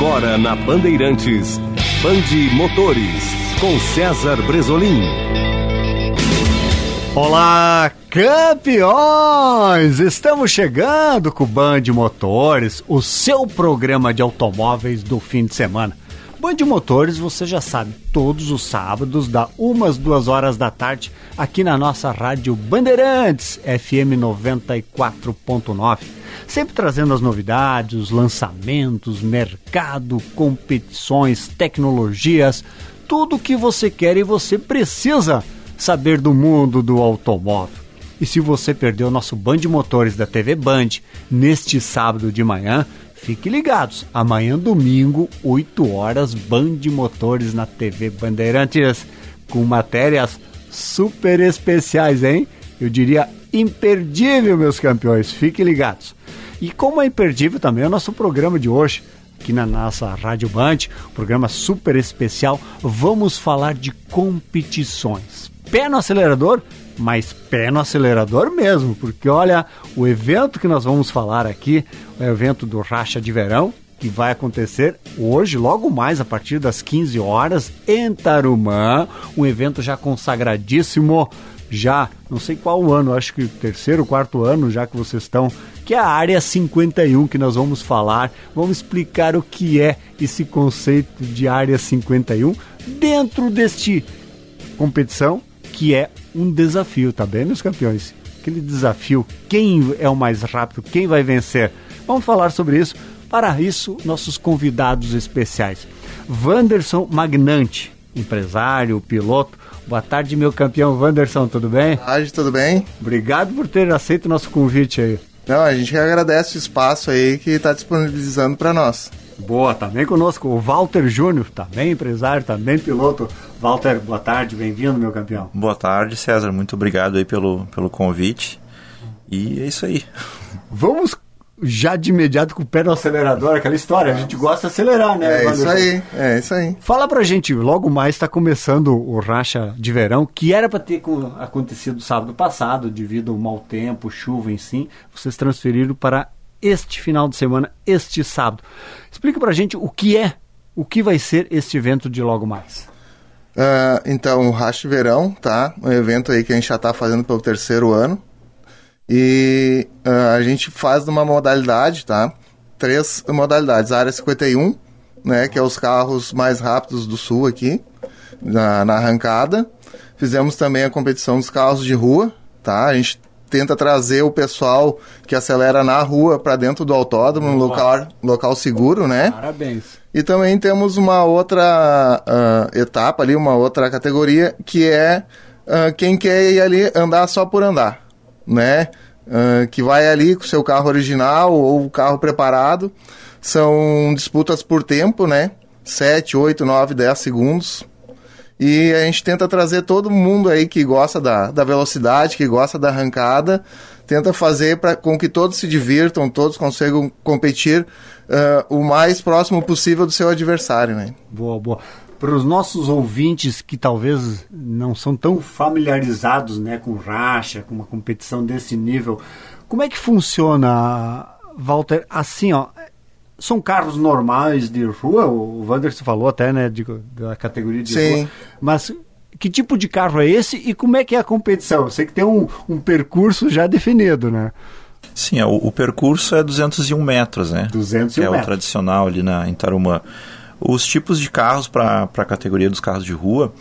Agora na Bandeirantes, Bande Motores, com César Bresolim. Olá, campeões! Estamos chegando com o Band Motores, o seu programa de automóveis do fim de semana. Band Motores, você já sabe, todos os sábados, da umas duas horas da tarde, aqui na nossa rádio Bandeirantes, FM 94.9. Sempre trazendo as novidades, os lançamentos, mercado, competições, tecnologias, tudo o que você quer e você precisa saber do mundo do automóvel. E se você perdeu o nosso Band Motores da TV Band neste sábado de manhã, fique ligados. Amanhã, domingo, 8 horas, Band Motores na TV Bandeirantes, com matérias super especiais, hein? Eu diria imperdível, meus campeões. Fiquem ligados. E como é imperdível também é o nosso programa de hoje, aqui na nossa Rádio Band, programa super especial, vamos falar de competições. Pé no acelerador, mas pé no acelerador mesmo, porque olha, o evento que nós vamos falar aqui é o evento do Racha de Verão, que vai acontecer hoje, logo mais a partir das 15 horas, em Tarumã, um evento já consagradíssimo já, não sei qual ano, acho que terceiro, quarto ano já que vocês estão, que é a área 51 que nós vamos falar. Vamos explicar o que é esse conceito de área 51 dentro deste competição que é um desafio, tá bem, meus campeões? Aquele desafio, quem é o mais rápido, quem vai vencer? Vamos falar sobre isso. Para isso, nossos convidados especiais. Wanderson Magnante, empresário, piloto, Boa tarde, meu campeão Wanderson, tudo bem? Boa tarde, tudo bem? Obrigado por ter aceito o nosso convite aí. Não, a gente agradece o espaço aí que está disponibilizando para nós. Boa, também conosco o Walter Júnior, também empresário, também piloto. Walter, boa tarde, bem-vindo, meu campeão. Boa tarde, César, muito obrigado aí pelo, pelo convite. E é isso aí. Vamos já de imediato com o pé no acelerador, aquela história. A gente gosta de acelerar, né? É isso aí, é isso aí. Fala pra gente, logo mais está começando o Racha de Verão, que era para ter acontecido sábado passado, devido ao mau tempo, chuva em si. Vocês transferiram para este final de semana, este sábado. Explica pra gente o que é, o que vai ser este evento de logo mais. Uh, então, o Racha de Verão, tá? Um evento aí que a gente já está fazendo pelo terceiro ano. E uh, a gente faz numa modalidade, tá? Três modalidades. A área 51, né? Que é os carros mais rápidos do sul aqui, na, na arrancada. Fizemos também a competição dos carros de rua, tá? A gente tenta trazer o pessoal que acelera na rua para dentro do autódromo, um local, local seguro, né? Parabéns. E também temos uma outra uh, etapa ali, uma outra categoria, que é uh, quem quer ir ali andar só por andar né? Uh, que vai ali com seu carro original ou o carro preparado. São disputas por tempo, né? 7, 8, 9, 10 segundos. E a gente tenta trazer todo mundo aí que gosta da, da velocidade, que gosta da arrancada, tenta fazer para com que todos se divirtam, todos consigam competir uh, o mais próximo possível do seu adversário, né? Boa, boa para os nossos ouvintes que talvez não são tão familiarizados né, com racha, com uma competição desse nível, como é que funciona, Walter? Assim, ó, são carros normais de rua, o Wanderson falou até, né, de, da categoria de Sim. rua, mas que tipo de carro é esse e como é que é a competição? Eu sei que tem um, um percurso já definido, né? Sim, é, o, o, percurso é 201 metros, né? 201 é metros. o tradicional ali na, em Tarumã. Os tipos de carros para a categoria dos carros de rua,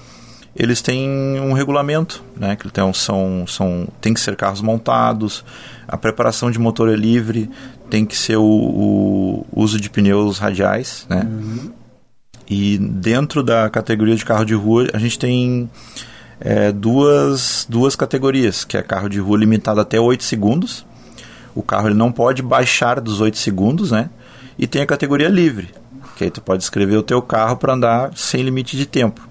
eles têm um regulamento, né? Que então, são, são, tem que ser carros montados, a preparação de motor é livre, tem que ser o, o uso de pneus radiais, né? Uhum. E dentro da categoria de carro de rua, a gente tem é, duas, duas categorias, que é carro de rua limitado até 8 segundos. O carro ele não pode baixar dos 8 segundos, né? E tem a categoria livre, que aí tu pode escrever o teu carro para andar sem limite de tempo.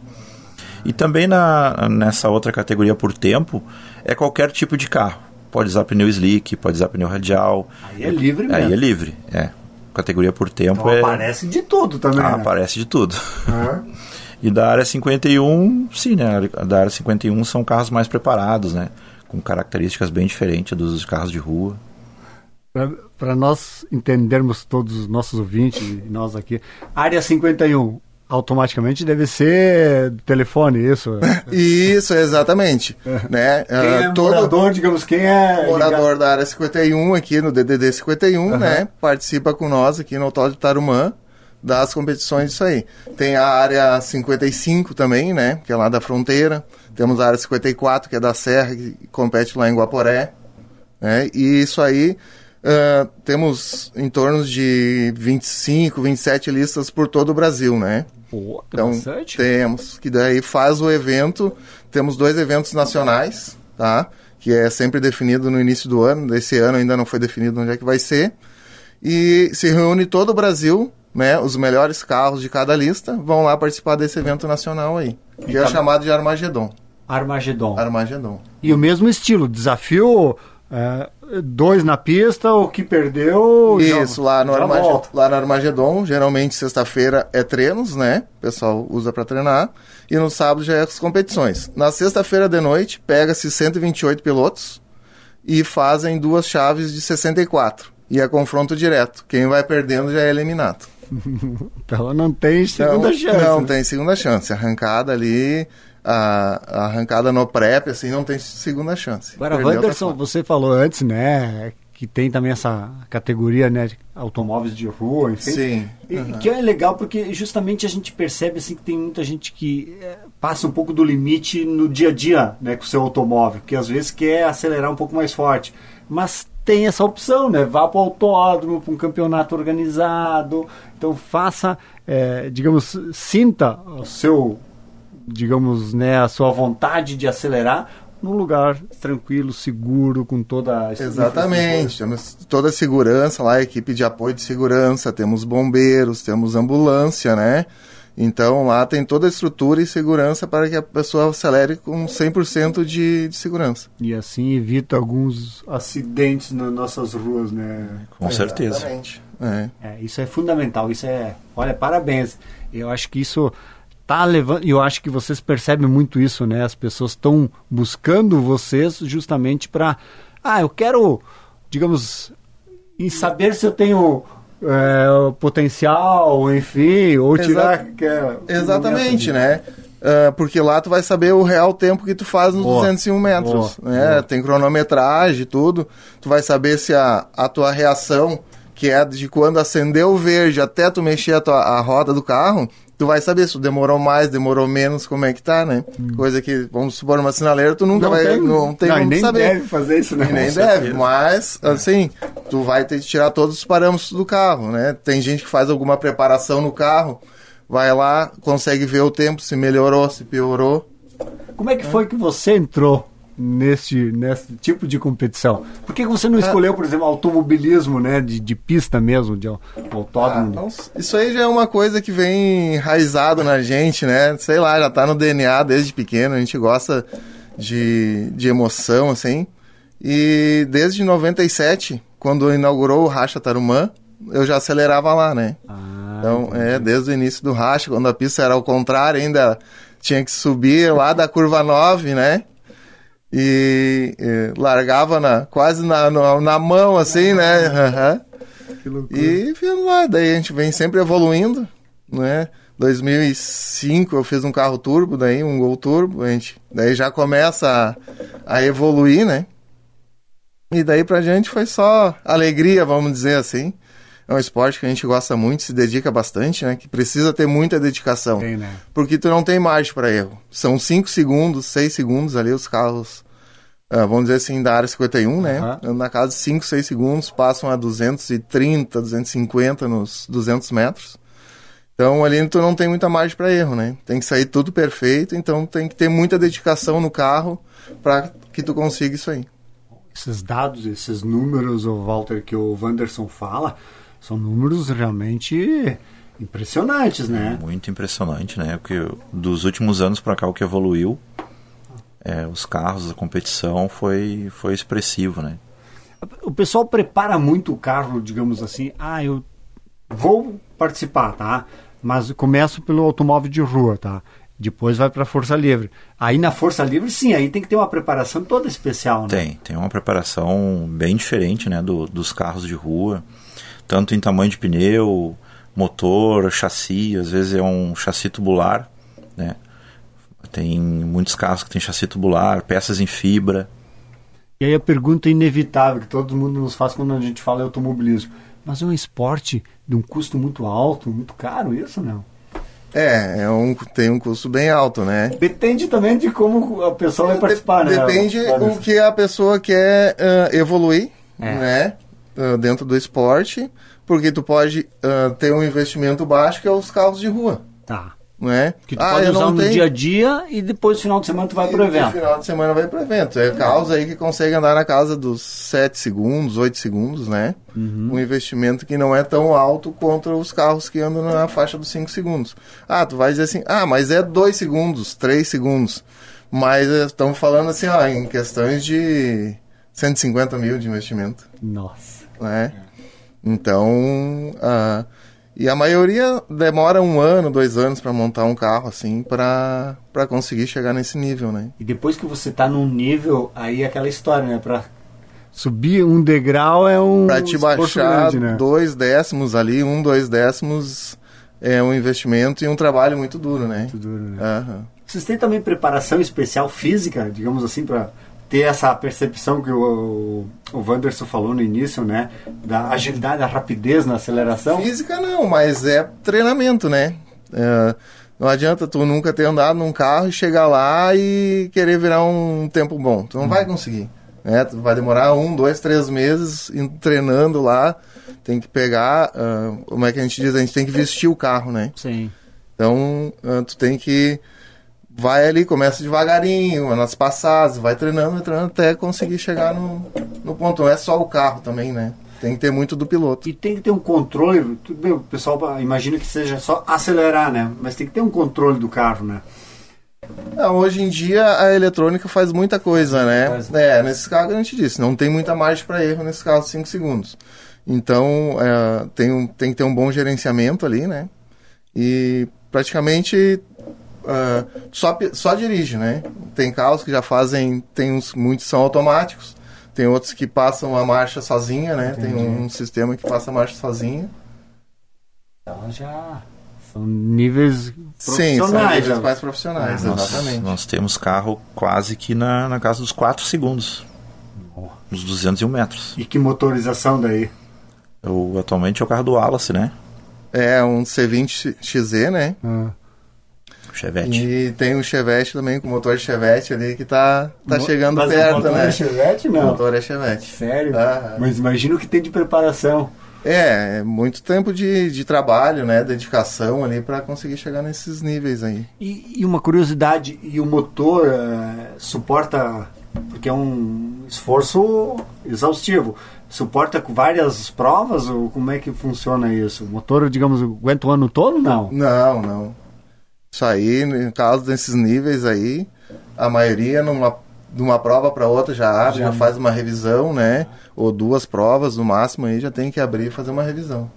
E também na, nessa outra categoria por tempo, é qualquer tipo de carro. Pode usar pneu slick, pode usar pneu radial. Aí é livre mesmo. Aí é livre, é. Categoria por tempo então, é... aparece de tudo também, ah, né? Aparece de tudo. Uhum. e da área 51, sim, né? Da área 51 são carros mais preparados, né? Com características bem diferentes dos carros de rua. Para nós entendermos todos os nossos ouvintes e nós aqui, área 51 automaticamente deve ser telefone, isso. Isso, exatamente. né? Quem é todo morador, digamos, quem é morador ligado? da área 51 aqui no DDD 51, uhum. né? Participa com nós aqui no Autódromo de Tarumã das competições disso aí. Tem a área 55 também, né? Que é lá da fronteira. Temos a área 54, que é da Serra, que compete lá em Guaporé. Né? E isso aí uh, temos em torno de 25, 27 listas por todo o Brasil, né? Pô, então, bastante. temos, que daí faz o evento, temos dois eventos nacionais, tá? Que é sempre definido no início do ano, desse ano ainda não foi definido onde é que vai ser. E se reúne todo o Brasil, né? Os melhores carros de cada lista vão lá participar desse evento nacional aí, que é chamado de Armagedon. Armagedon. Armagedon. E o mesmo estilo, desafio é, dois na pista, o que perdeu. Isso, já, lá, no Armagedon, lá no Armagedon, geralmente sexta-feira é treinos, né? O pessoal usa para treinar. E no sábado já é as competições. Na sexta-feira de noite, pega-se 128 pilotos e fazem duas chaves de 64. E é confronto direto. Quem vai perdendo já é eliminado. então não tem segunda então, chance. Não né? tem segunda chance. Arrancada ali a, a arrancada no prep, assim, não tem segunda chance. Agora, Wanderson, você falou antes, né, que tem também essa categoria, né, de automóveis de rua, enfim. Sim. E, uhum. Que é legal porque justamente a gente percebe, assim, que tem muita gente que é, passa um pouco do limite no dia a dia, né, com o seu automóvel, que às vezes quer acelerar um pouco mais forte. Mas tem essa opção, né? Vá para o autódromo, para um campeonato organizado. Então faça, é, digamos, sinta o seu digamos, né, a sua vontade de acelerar num lugar tranquilo, seguro, com toda a Exatamente, temos toda a segurança lá, equipe de apoio de segurança, temos bombeiros, temos ambulância, né? Então lá tem toda a estrutura e segurança para que a pessoa acelere com 100% de, de segurança. E assim evita alguns acidentes nas nossas ruas, né? Com certeza. Exatamente. É. É, isso é fundamental, isso é, olha, parabéns. Eu acho que isso tá levando, e eu acho que vocês percebem muito isso, né? As pessoas estão buscando vocês justamente para, ah, eu quero, digamos, em saber se eu tenho é, potencial, enfim, ou tirar. Exa é, exatamente, né? Uh, porque lá tu vai saber o real tempo que tu faz nos boa, 201 metros. Boa, né? Boa. Tem cronometragem, tudo. Tu vai saber se a, a tua reação, que é de quando acendeu o verde até tu mexer a, tua, a roda do carro, tu vai saber se demorou mais, demorou menos, como é que tá, né? Hum. Coisa que, vamos supor, uma sinaleira, tu nunca não vai, tem, não tem não, como nem saber. deve fazer isso, né? Nem deve, mas, assim, tu vai ter que tirar todos os parâmetros do carro, né? Tem gente que faz alguma preparação no carro, vai lá, consegue ver o tempo, se melhorou, se piorou. Como é que foi que você entrou neste, nesse tipo de competição? Por que você não é. escolheu, por exemplo, automobilismo, né, de, de pista mesmo, de autódromo? Ah, isso aí já é uma coisa que vem enraizado na gente, né? Sei lá, já tá no DNA desde pequeno, a gente gosta de, de emoção, assim. E desde 97, quando inaugurou o Racha Tarumã, eu já acelerava lá, né? Ah, então, entendi. é, desde o início do Racha, quando a pista era ao contrário, ainda tinha que subir lá da curva 9, né? E, e largava na, quase na, na, na mão, assim, né? Uhum. E lá, daí a gente vem sempre evoluindo, né? 2005 eu fiz um carro turbo, daí um Gol turbo, a gente, daí já começa a, a evoluir, né? E daí pra gente foi só alegria, vamos dizer assim. É um esporte que a gente gosta muito, se dedica bastante, né? Que precisa ter muita dedicação. Tem, né? Porque tu não tem margem para erro. São 5 segundos, 6 segundos ali os carros, uh, vamos dizer assim, da área 51, né? Uhum. Na casa de 5, 6 segundos, passam a 230, 250 nos 200 metros. Então ali tu não tem muita margem para erro, né? Tem que sair tudo perfeito, então tem que ter muita dedicação no carro para que tu consiga isso aí. Esses dados, esses números, o Walter, que o Wanderson fala, são números realmente impressionantes, né? Muito impressionante, né? Porque dos últimos anos para cá o que evoluiu, é, os carros, a competição foi, foi expressivo, né? O pessoal prepara muito o carro, digamos assim, ah, eu vou participar, tá? Mas começo pelo automóvel de rua, tá? Depois vai para a Força Livre. Aí na Força Livre, sim, aí tem que ter uma preparação toda especial, né? Tem, tem uma preparação bem diferente, né, do, dos carros de rua, tanto em tamanho de pneu, motor, chassi, às vezes é um chassi tubular, né? Tem muitos carros que tem chassi tubular, peças em fibra. E aí a pergunta inevitável que todo mundo nos faz quando a gente fala em automobilismo. Mas é um esporte de um custo muito alto, muito caro, isso não? É, é um, tem um custo bem alto, né? Depende também de como a pessoa vai participar, de, né? Depende o que a pessoa quer uh, evoluir, é. né? Uh, dentro do esporte, porque tu pode uh, ter um investimento baixo que é os carros de rua. Tá. Né? Que tu ah, pode usar no tenho... dia a dia e depois no final de semana tu vai pro evento. No final de semana vai pro evento. É carros aí que consegue andar na casa dos 7 segundos, 8 segundos, né? Uhum. Um investimento que não é tão alto contra os carros que andam na faixa dos 5 segundos. Ah, tu vai dizer assim, ah, mas é 2 segundos, 3 segundos. Mas estamos falando assim, ó, em questões de 150 mil de investimento. Nossa. Né? Então, uh, e a maioria demora um ano, dois anos para montar um carro assim, para conseguir chegar nesse nível, né? E depois que você tá num nível, aí é aquela história, né? Para subir um degrau é um. Para te baixar grande, né? dois décimos ali, um, dois décimos é um investimento e um trabalho muito duro, né? Muito duro, né? Uhum. Vocês têm também preparação especial física, digamos assim, para ter essa percepção que o, o Wanderson falou no início, né? Da agilidade, da rapidez na aceleração? Física não, mas é treinamento, né? É, não adianta tu nunca ter andado num carro e chegar lá e querer virar um tempo bom. Tu não hum. vai conseguir. Né? Tu vai demorar um, dois, três meses treinando lá. Tem que pegar, uh, como é que a gente diz? A gente tem que vestir o carro, né? Sim. Então, uh, tu tem que vai ali, começa devagarinho, nas passadas, vai treinando, treinando até conseguir chegar no, no ponto. Não é só o carro também, né? Tem que ter muito do piloto. E tem que ter um controle. Tudo bem, o pessoal imagina que seja só acelerar, né? Mas tem que ter um controle do carro, né? Não, hoje em dia a eletrônica faz muita coisa, né? É, nesses carros a gente disse, não tem muita margem para erro nesses carros 5 segundos. Então é, tem, um, tem que ter um bom gerenciamento ali, né? E praticamente uh, só, só dirige, né? Tem carros que já fazem, tem uns, muitos são automáticos, tem outros que passam a marcha sozinha, né? Entendi. Tem um sistema que passa a marcha sozinha. Então já são níveis profissionais. Sim, são níveis mais profissionais, nós, exatamente. Nós temos carro quase que na, na casa dos 4 segundos. Oh. Uns 201 metros. E que motorização daí? Eu, atualmente é o carro do Wallace, né? É, um C20 XZ, né? Ah. Chevette. E tem um Chevette também, com motor Chevette ali, que tá, tá chegando Mas perto, motor né? É Chevette, não? O motor é Chevette. Sério? Ah, Mas imagina o que tem de preparação. É, é muito tempo de, de trabalho, né? Dedicação ali para conseguir chegar nesses níveis aí. E, e uma curiosidade, e o motor uh, suporta, porque é um esforço exaustivo, suporta várias provas ou como é que funciona isso? O motor, digamos, aguenta o ano todo? Não. Não, não. Isso aí, no caso desses níveis aí, a maioria numa de uma prova para outra já abre, já, já faz uma revisão, né? Ou duas provas no máximo aí já tem que abrir e fazer uma revisão.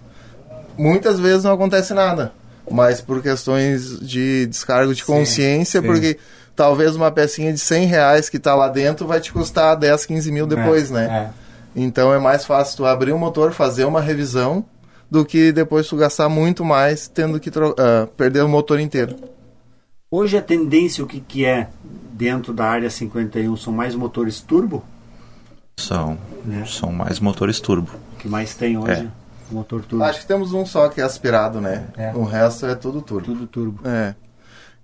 Muitas vezes não acontece nada, mas por questões de descargo de consciência, sim, sim. porque talvez uma pecinha de 100 reais que está lá dentro vai te custar 10, 15 mil depois, é, né? É. Então é mais fácil tu abrir o motor, fazer uma revisão do que depois tu gastar muito mais tendo que uh, perder o motor inteiro. Hoje a tendência o que, que é dentro da área 51 são mais motores turbo? São, né? são mais motores turbo. O que mais tem hoje? É. Motor turbo. Acho que temos um só que é aspirado, né? É. O resto é tudo turbo. Tudo turbo. É.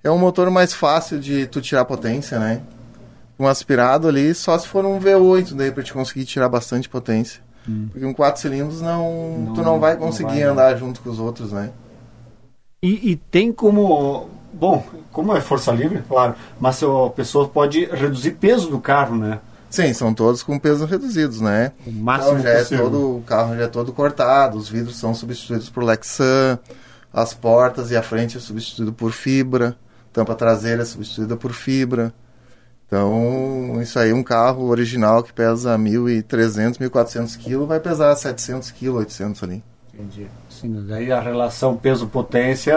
É um motor mais fácil de tu tirar potência, né? Um aspirado ali, só se for um V8 daí para te conseguir tirar bastante potência. Hum. Porque um quatro cilindros não, não, tu não vai conseguir não vai, andar junto com os outros, né? E, e, tem como. Bom, como é força livre, claro, mas a pessoa pode reduzir peso do carro, né? Sim, são todos com pesos reduzidos, né? O máximo então, já é todo, o carro já é todo cortado, os vidros são substituídos por Lexan, as portas e a frente é substituído por fibra, tampa traseira é substituída por fibra. Então, isso aí, um carro original que pesa 1.300, 1.400 quilos, vai pesar 700 quilos, 800 ali. Entendi. Sim, daí a relação peso-potência.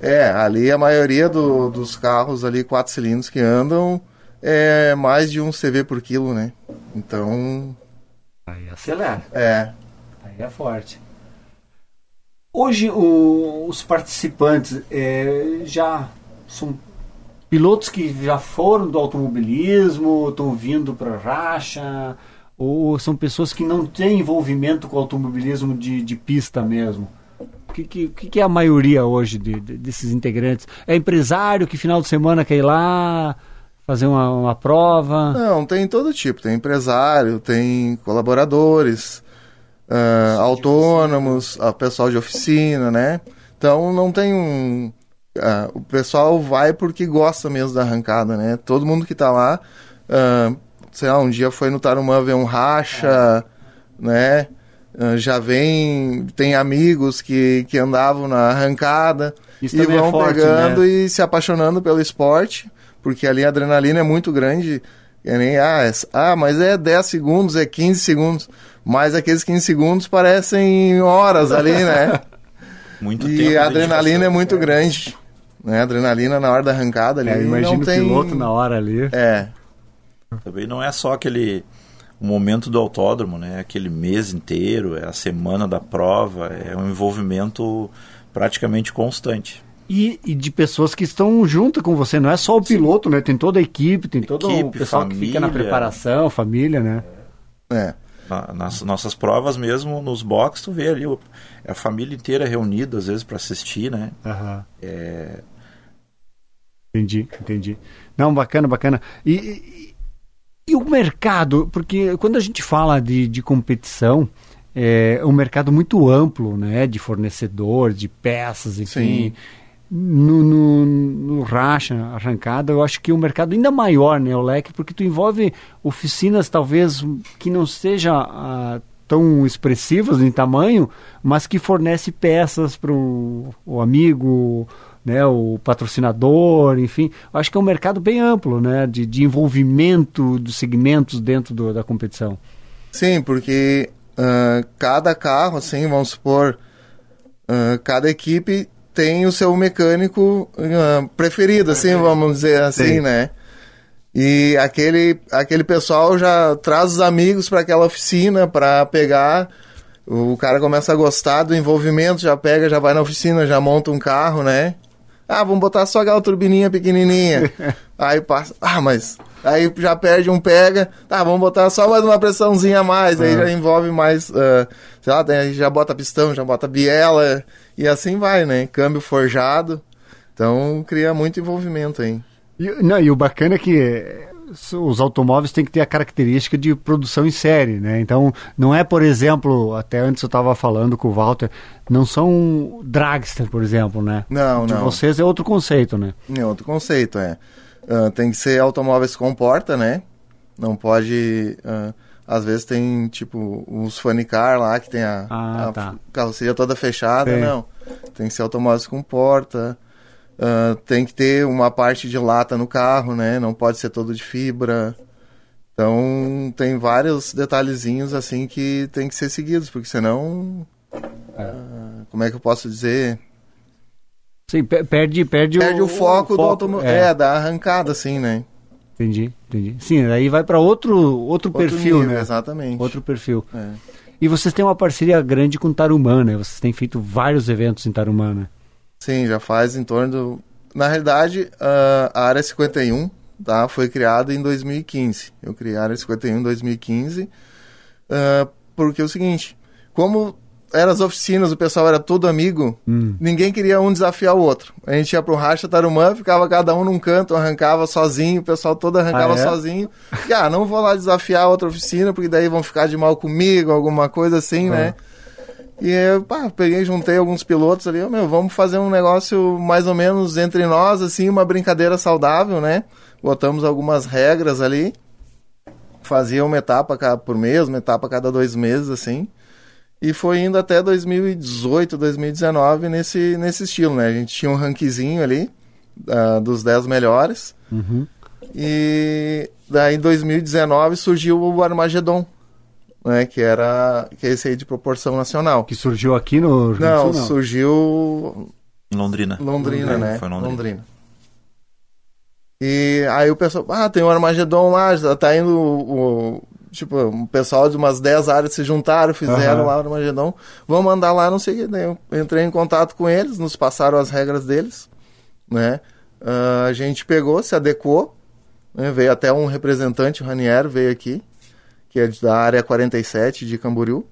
É, ali a maioria do- dos carros ali, quatro cilindros que andam, é mais de um CV por quilo, né? Então, Aí acelera. é. Aí é forte. Hoje o- os participantes é, já são pilotos que já foram do automobilismo, estão vindo para racha, ou são pessoas que não têm envolvimento com o automobilismo de, de pista mesmo? O que, que, que é a maioria hoje de- de- desses integrantes? É empresário que final de semana quer ir lá fazer uma, uma prova? Não, tem todo tipo. Tem empresário, tem colaboradores, ah, autônomos, ah, pessoal de oficina, né? Então não tem um. Ah, o pessoal vai porque gosta mesmo da arrancada, né? Todo mundo que tá lá, ah, sei lá, um dia foi no Tarumã ver um racha, né? Ah, já vem, tem amigos que, que andavam na arrancada Isso e é vão forte, pegando né? e se apaixonando pelo esporte, porque ali a adrenalina é muito grande. É nem, ah, é- ah, mas é 10 segundos, é 15 segundos. Mas aqueles 15 segundos parecem horas ali, né? Muito tempo. e a adrenalina é muito grande. Né? Adrenalina na hora da arrancada ali. É, imagina não o tem... piloto na hora ali. É, Também não é só aquele o momento do autódromo, né? Aquele mês inteiro, é a semana da prova, é um envolvimento praticamente constante. E, e de pessoas que estão junto com você, não é só o piloto, né? Tem toda a equipe, tem todo o Equipe, pessoal que fica na família. preparação, família, né? é. Na- nas nossas provas mesmo, nos boxes, tu vê ali o- é a família inteira reunida, às vezes, para assistir, né? É, Entendi, entendi. Não, bacana, bacana. E, e, e o mercado, porque quando a gente fala de, de competição, é um mercado muito amplo, né? De fornecedor, de peças, enfim. Sim. No, no, no racha, arrancada, eu acho que o mercado ainda maior, né, o leque, porque tu envolve oficinas talvez que não seja ah, tão expressivas em tamanho, mas que fornece peças para o amigo, né, o patrocinador, enfim. Eu acho que é um mercado bem amplo, né, de, de envolvimento dos segmentos dentro do- da competição. Sim, porque ah, cada carro, assim, vamos supor, ah, cada equipe tem o seu mecânico ah, preferido, assim, vamos dizer assim, Sim. né? E aquele, aquele pessoal já traz os amigos para aquela oficina para pegar. O cara começa a gostar do envolvimento, já pega, já vai na oficina, já monta um carro, né? Ah, vamos botar só aquela turbininha pequenininha. aí passa, ah, mas aí já perde um pega, tá, vamos botar só mais uma pressãozinha a mais, aí já envolve mais, ah, sei lá, daí já bota pistão, já bota biela, e assim vai, né? Câmbio forjado. Então cria muito envolvimento aí. E, não, e o bacana é que os automóveis têm que ter a característica de produção em série, né? Então, não é, por exemplo, até antes eu estava falando com o Walter, não são dragster, por exemplo, né? Não, De não. vocês é outro conceito, né? É outro conceito, é. Ah, tem que ser automóveis com porta, né? Não pode. ah, às vezes tem, tipo, os funny car lá que tem a, Ah, a tá. carroceria toda fechada. Sim. Não. Tem que ser automóveis com porta. Ah, tem que ter uma parte de lata no carro, né? Não pode ser todo de fibra. Então, tem vários detalhezinhos assim que tem que ser seguidos, porque senão. ah, como é que eu posso dizer? Sim, pe- perde, perde, Perde o, foco, do automóvel. É, É. da arrancada, assim, né? entendi, entendi. Sim, aí vai para outro, outro, Outro perfil, nível, né? Exatamente. Outro perfil. É. E vocês têm uma parceria grande com Tarumã, né? Vocês têm feito vários eventos em Tarumã, né? Sim, já faz em torno do. Na realidade, ah, a Área 51 tá, foi criada em 2015. Eu criei a Área 51 em 2015. ah, porque é o seguinte: como eram as oficinas, o pessoal era todo amigo, Hum. ninguém queria um desafiar o outro. A gente ia pro Racha Tarumã, ficava cada um num canto, arrancava sozinho, o pessoal todo arrancava Ah, é? sozinho. E, ah, não vou lá desafiar outra oficina, porque daí vão ficar de mal comigo, alguma coisa assim, né? E eu, pá, peguei, juntei alguns pilotos ali, meu, vamos fazer um negócio mais ou menos entre nós, assim, uma brincadeira saudável, né? Botamos algumas regras ali, fazia uma etapa por mês, uma etapa a cada dois meses, assim. E foi indo até 2018, 2019 nesse, nesse estilo, né? A gente tinha um rankzinho ali, ah, dos 10 melhores. Uhum. E daí em 2019 surgiu o Armagedon, né, que era que é esse aí de proporção nacional. Que surgiu aqui no Rio Não, Sul, não. surgiu Em Londrina. Londrina, né? Foi Londrina. E aí o pessoal, ah, tem um Armagedon lá, já tá indo o, o- tipo, um pessoal de umas 10 áreas se juntaram, fizeram Aham. lá o Armagedon, vamos andar lá, não sei o que. Daí eu entrei em contato com eles, nos passaram as regras deles, né? Ah, a gente pegou, se adequou, né? veio até um representante, o Raniero, veio aqui, que é da área 47 de Camboriú,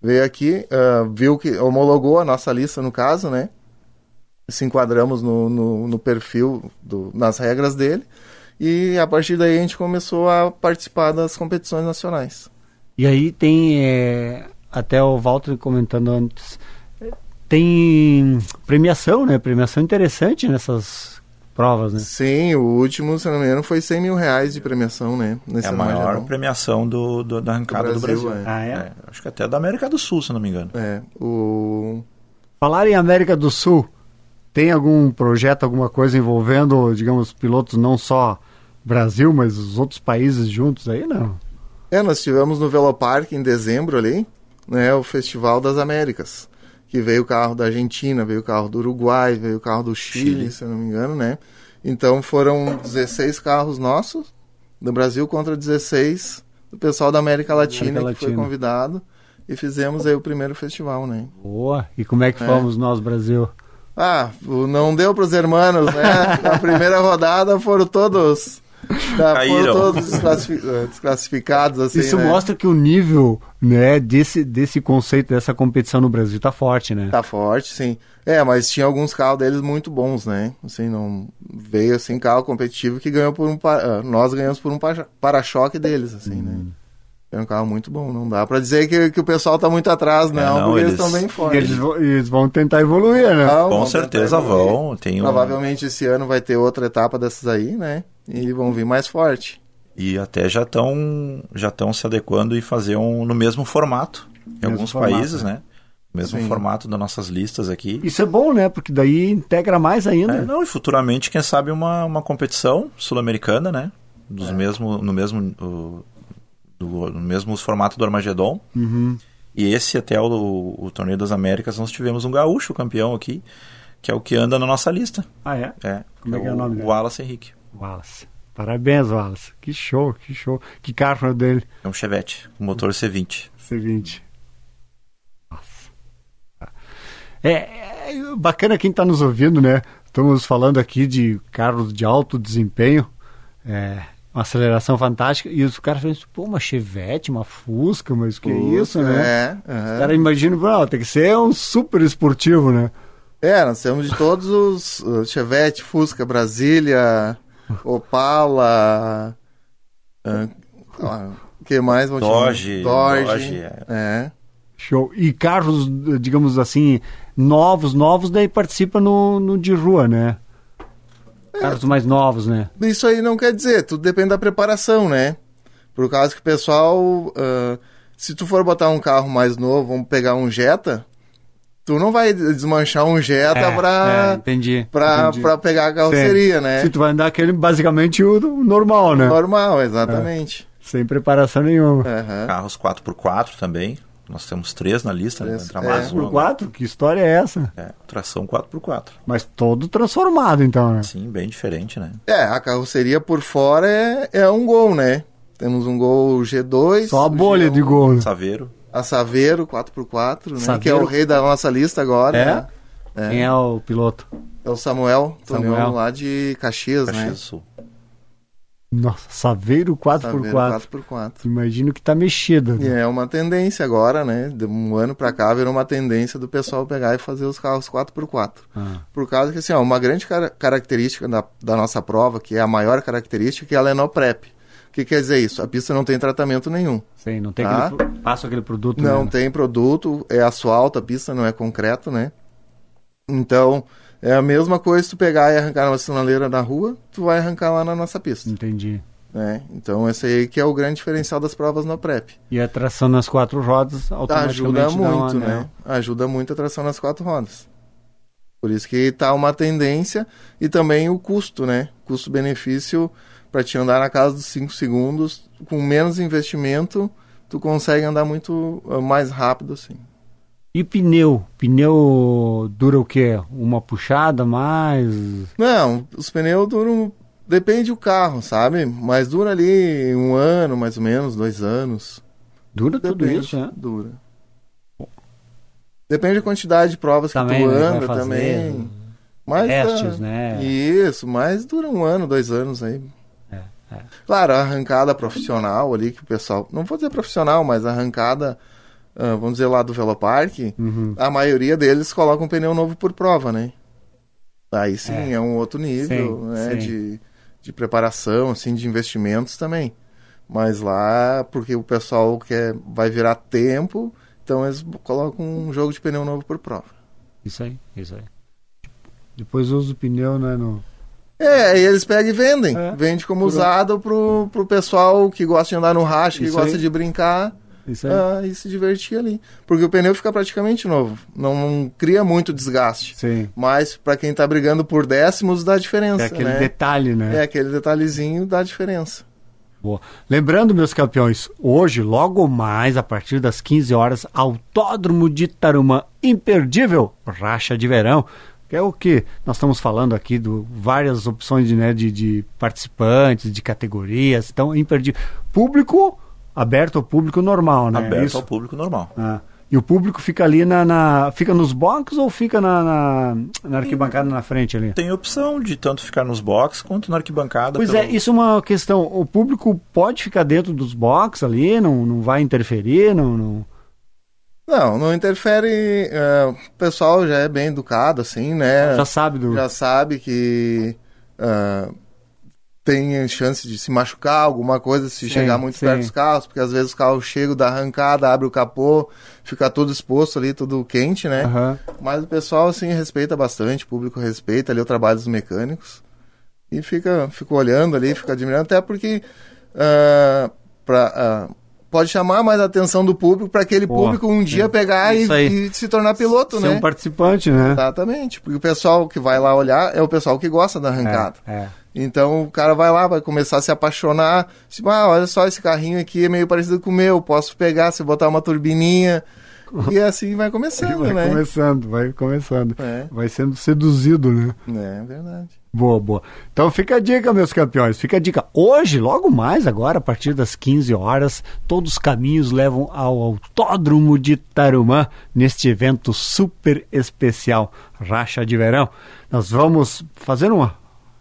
veio aqui, ah, viu que homologou a nossa lista no caso, né? se enquadramos no, no, no perfil, do, nas regras dele, e a partir daí a gente começou a participar das competições nacionais. E aí tem, é, até o Walter comentando antes, tem premiação, né? Premiação interessante nessas provas, né? Sim, o último, se não me engano, foi 100 mil reais de premiação, né? Nesse É a maior premiação do, do- da arrancada do Brasil. Brasil, é. Ah, é? É, acho que até da América do Sul, se não me engano. É, o... Falar em América do Sul, tem algum projeto, alguma coisa envolvendo, digamos, pilotos não só Brasil, mas os outros países juntos aí, não? É, nós tivemos no Velopark em dezembro ali, né, o Festival das Américas, que veio o carro da Argentina, veio o carro do Uruguai, veio o carro do Chile, Chile. se eu não me engano, né? Então foram 16 carros nossos do Brasil contra 16 do pessoal da América Latina América que foi Latina. convidado e fizemos aí o primeiro festival, né? Boa. E como é que fomos nós, Brasil? Ah, não deu pros hermanos, né? Na primeira rodada foram todos tá, Caíram. foram todos eh, desclassificados assim, Isso né? mostra que o nível, né, desse, desse conceito, dessa competição no Brasil tá forte, né? Tá forte, sim. É, mas tinha alguns carros deles muito bons, né? Assim, não veio assim carro competitivo que ganhou por um pa- ah, nós ganhamos por um pa- para-choque deles, assim, Hum. né? É um carro muito bom, não dá pra dizer que, que o pessoal tá muito atrás, não, não, porque eles estão bem fortes. eles, vão- eles vão tentar evoluir, né? Não, Com certeza vão. Tem um... Provavelmente esse ano vai ter outra etapa dessas aí, né? E vão vir mais forte. E até já estão já estão se adequando e fazer um no mesmo formato. Em Mesmo alguns formato, países, né? né? Mesmo Sim. formato das nossas listas aqui. Isso é bom, né? Porque daí integra mais ainda. É, não, e futuramente, quem sabe, uma, uma competição sul-americana, né? Dos É. mesmo, no mesmo o- do, no mesmo formato do Armagedon. Uhum. E esse até o, o Torneio das Américas, nós tivemos um gaúcho campeão aqui, que é o que anda na nossa lista. Ah, é? É, Como é que é o nome dele? O Wallace Henrique. Wallace. Parabéns, Wallace. Que show, que show. Que carro é o dele? É um Chevette, um motor C20. C20. Nossa. É, é bacana quem está nos ouvindo, né? Estamos falando aqui de carros de alto desempenho, é, uma aceleração fantástica, e os caras falam, pô, uma Chevette, uma Fusca, mas que isso, né? É, Os aham. caras imaginam, tem que ser um super esportivo, né? É, nós temos de todos os uh, Chevette, Fusca, Brasília, Opala, o que mais? Dodge, Dodge, é. é. Show. E carros, digamos assim, novos, novos, daí participa no, no de rua, né? Carros mais novos, né? Isso aí não quer dizer, tudo depende da preparação, né? Por causa que o pessoal, ah, se tu for botar um carro mais novo, vamos pegar um Jetta, tu não vai desmanchar um Jetta é, pra, entendi. pra, entendi. pra pegar a carroceria, Sim. né? Se tu vai andar aquele, basicamente o, normal, né? Normal, exatamente. Sem preparação nenhuma. Aham. Carros 4x4 também. Nós temos três na lista, né? Três, Vai entrar é. mais um Por agora. quatro? Que história é essa? É, tração 4x4. Mas todo transformado, então, né? Sim, bem diferente, né? É, a carroceria por fora é, é um Gol, né? Temos um Gol G2. Só a bolha G1, de gol. né? Saveiro. A Saveiro 4x4, né? Saveiro. Que é o rei da nossa lista agora. É? né? É. Quem é o piloto? É o Samuel, Samuel. Lá de Caxias, Caxias né? Sul. Nossa, Saveiro 4x4. Saveiro 4x4. Imagino que tá mexido. E né? é uma tendência agora, né? De um ano pra cá virou uma tendência do pessoal pegar e fazer os carros 4x4. Ah, Por causa que, assim, ó, uma grande cara- característica da, da nossa prova, que é a maior característica, é que ela é no prep. O que quer dizer isso? A pista não tem tratamento nenhum. sei, não tem Tá. aquele, passa aquele produto. Não né? tem produto, é asfalto, a pista não é concreto, né? Então, é a mesma coisa se tu pegar e arrancar uma sinaleira na rua, tu vai arrancar lá na nossa pista, Entendi. né? Então, esse aí que é o grande diferencial das provas no prep. E a tração nas quatro rodas automaticamente Ajuda muito, anel. né? Ajuda muito a tração nas quatro rodas. Por isso que tá uma tendência e também o custo, né? Custo-benefício para te andar na casa dos 5 segundos com menos investimento tu consegue andar muito uh, mais rápido assim. E pneu? Pneu dura o quê? Uma puxada mais? Não, os pneus duram. Depende do carro, sabe? Mas dura ali um ano, mais ou menos, dois anos. Dura tudo Depende, isso, né? Dura. Depende da quantidade de provas Também, que tu né, anda também. Testes, ah, né? Isso, mas dura um ano, dois anos aí. É. Claro, a arrancada profissional ali que o pessoal. Não vou dizer profissional, mas a arrancada, ah, vamos dizer lá do Velopark, Uhum. a maioria deles colocam um pneu novo por prova, né? Aí sim, É. é, um outro nível, Sim, né? sim. De, de preparação, assim, de investimentos também. Mas lá, porque o pessoal quer, vai virar tempo, então eles colocam um jogo de pneu novo por prova. Isso aí, isso aí. Depois usa o pneu, né? No... É, aí eles pegam e vendem. É. Vende como Por- usado pro, pro pessoal que gosta de andar no racha, que Isso gosta aí. de brincar Isso aí. ah, e se divertir ali. Porque o pneu fica praticamente novo. Não, não cria muito desgaste. Sim. Mas pra quem tá brigando por décimos, dá diferença, É aquele né? detalhe, né? É aquele detalhezinho dá diferença. Boa. Lembrando, meus campeões, hoje, logo mais, a partir das 15 horas, Autódromo de Tarumã, imperdível, racha de verão, é o que nós estamos falando aqui, do várias opções de, né, de, de participantes, de categorias, então, imperdível. Público aberto ao público normal, né? Aberto Isso. ao público normal. Ah. E o público fica ali na, na- fica nos boxes ou fica na, na, na arquibancada na frente ali? Tem opção de tanto ficar nos boxes quanto na arquibancada. Pois pelo- é, isso é uma questão. O público pode ficar dentro dos boxes ali, não, não vai interferir, não, não... Não, não interfere. é, o pessoal já é bem educado, assim, né? já sabe do. já sabe que ah, tem chance de se machucar, alguma coisa, se Sim, chegar muito sim. perto dos carros, porque às vezes os carros chegam da arrancada, abre o capô, fica tudo exposto ali, tudo quente, né? Aham. Mas o pessoal, assim, respeita bastante, o público respeita ali o trabalho dos mecânicos e fica, fica olhando ali, fica admirando, até porque ah, pra, pode chamar mais a atenção do público para aquele Pô, público um dia pegar e, e se tornar piloto, Ser né? um participante, né? Exatamente, porque o pessoal que vai lá olhar é o pessoal que gosta da arrancada. É, é. Então o cara vai lá, vai começar a se apaixonar. Tipo, ah, olha só, esse carrinho aqui é meio parecido com o meu, posso pegar, se botar uma turbininha. e assim vai começando, Vai né? começando, vai começando. É. Vai sendo seduzido, né? É verdade. Boa, boa. Então fica a dica, meus campeões. Fica a dica. Hoje, logo mais, agora, a partir das 15 horas, todos os caminhos levam ao Autódromo de Tarumã, neste evento super especial, Racha de Verão. Nós vamos fazer uma.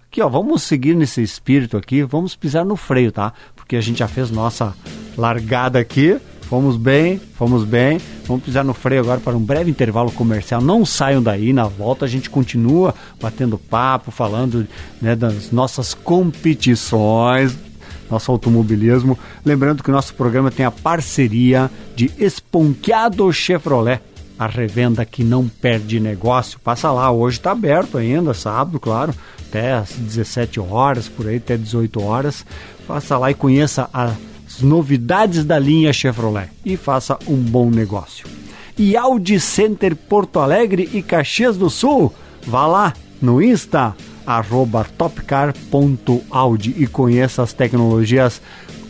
Aqui, ó, vamos seguir nesse espírito aqui, vamos pisar no freio, tá? Porque a gente já fez nossa largada aqui. Fomos bem, fomos bem. Vamos pisar no freio agora para um breve intervalo comercial. Não saiam daí, na volta a gente continua batendo papo, falando né, das nossas competições, nosso automobilismo. Lembrando que o nosso programa tem a parceria de Esponqueado Chevrolet, a revenda que não perde negócio. Passa lá, hoje está aberto ainda, sábado, claro, até às 17 horas, por aí, até 18 horas. Passa lá e conheça novidades da linha Chevrolet e faça um bom negócio. E Audi Center Porto Alegre e Caxias do Sul, vá lá no Insta, arroba topcar.audi e conheça as tecnologias.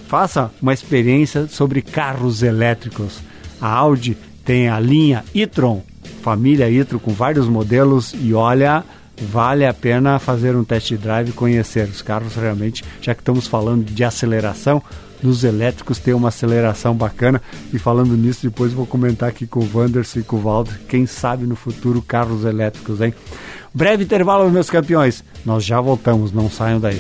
Faça uma experiência sobre carros elétricos. A Audi tem a linha e-tron, família e-tron com vários modelos e olha, vale a pena fazer um test drive conhecer os carros realmente, já que estamos falando de aceleração, nos elétricos tem uma aceleração bacana e falando nisso depois vou comentar aqui com o Wanderson e com o Walter, quem sabe no futuro carros elétricos, hein? Breve intervalo, meus campeões. Nós já voltamos, não saiam daí.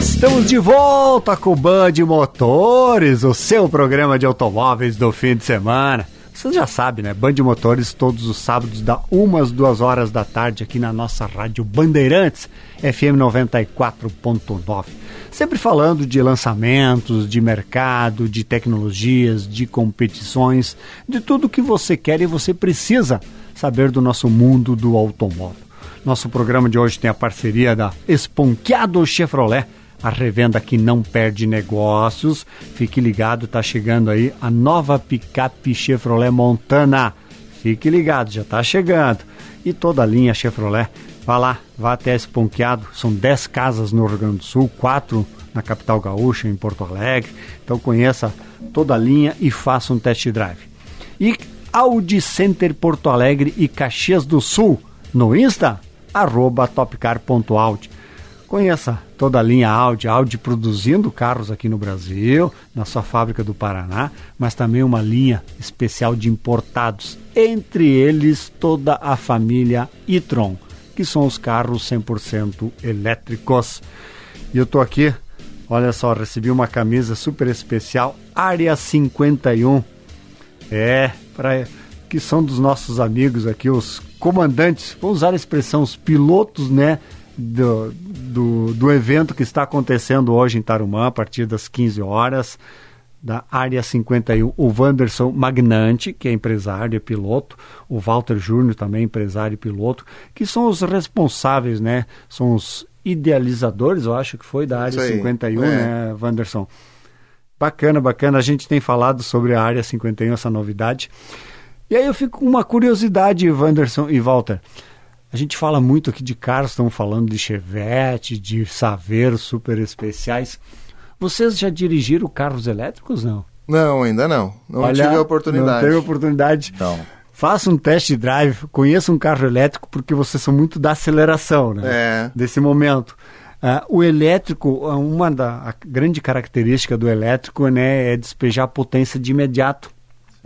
Estamos de volta com o Band Motores, o seu programa de automóveis do fim de semana. Você já sabe, né? Band Motores todos os sábados, da umas duas horas da tarde, aqui na nossa rádio Bandeirantes, FM 94.9. Sempre falando de lançamentos, de mercado, de tecnologias, de competições, de tudo que você quer e você precisa saber do nosso mundo do automóvel. Nosso programa de hoje tem a parceria da Esponqueado Chevrolet, a revenda que não perde negócios. Fique ligado, tá chegando aí a nova picape Chevrolet Montana. Fique ligado, já tá chegando. E toda a linha Chevrolet Vá lá, vá até esse ponqueado. São 10 casas no Rio Grande do Sul, quatro na capital gaúcha, em Porto Alegre. Então conheça toda a linha e faça um test drive. E Audi Center Porto Alegre e Caxias do Sul no Insta, arroba topcar.audi. Conheça toda a linha Audi, Audi produzindo carros aqui no Brasil, na sua fábrica do Paraná, mas também uma linha especial de importados, entre eles toda a família e-tron, que são os carros 100% elétricos. E eu tô aqui, olha só, recebi uma camisa super especial, Área 51. É, para que são dos nossos amigos aqui, os comandantes, vou usar a expressão os pilotos, né, do, do, do evento que está acontecendo hoje em Tarumã, a partir das 15 horas, da Área 51, o Wanderson Magnante, que é empresário e piloto, o Walter Júnior, também empresário e piloto, que são os responsáveis, né? São os idealizadores, eu acho que foi, da Área 51, é. né, Wanderson? Bacana, bacana. A gente tem falado sobre a Área 51, essa novidade. E aí eu fico com uma curiosidade, Wanderson e Walter. A gente fala muito aqui de carros, estamos falando de Chevette, de Saveiro super especiais. Vocês já dirigiram carros elétricos, não? Não, ainda não. Não Olha, tive a oportunidade. Não teve oportunidade. Não. Faça um test drive, conheça um carro elétrico, porque vocês são muito da aceleração, né? É. Desse momento. Uh, o elétrico, uma da grande característica do elétrico né, é despejar potência de imediato.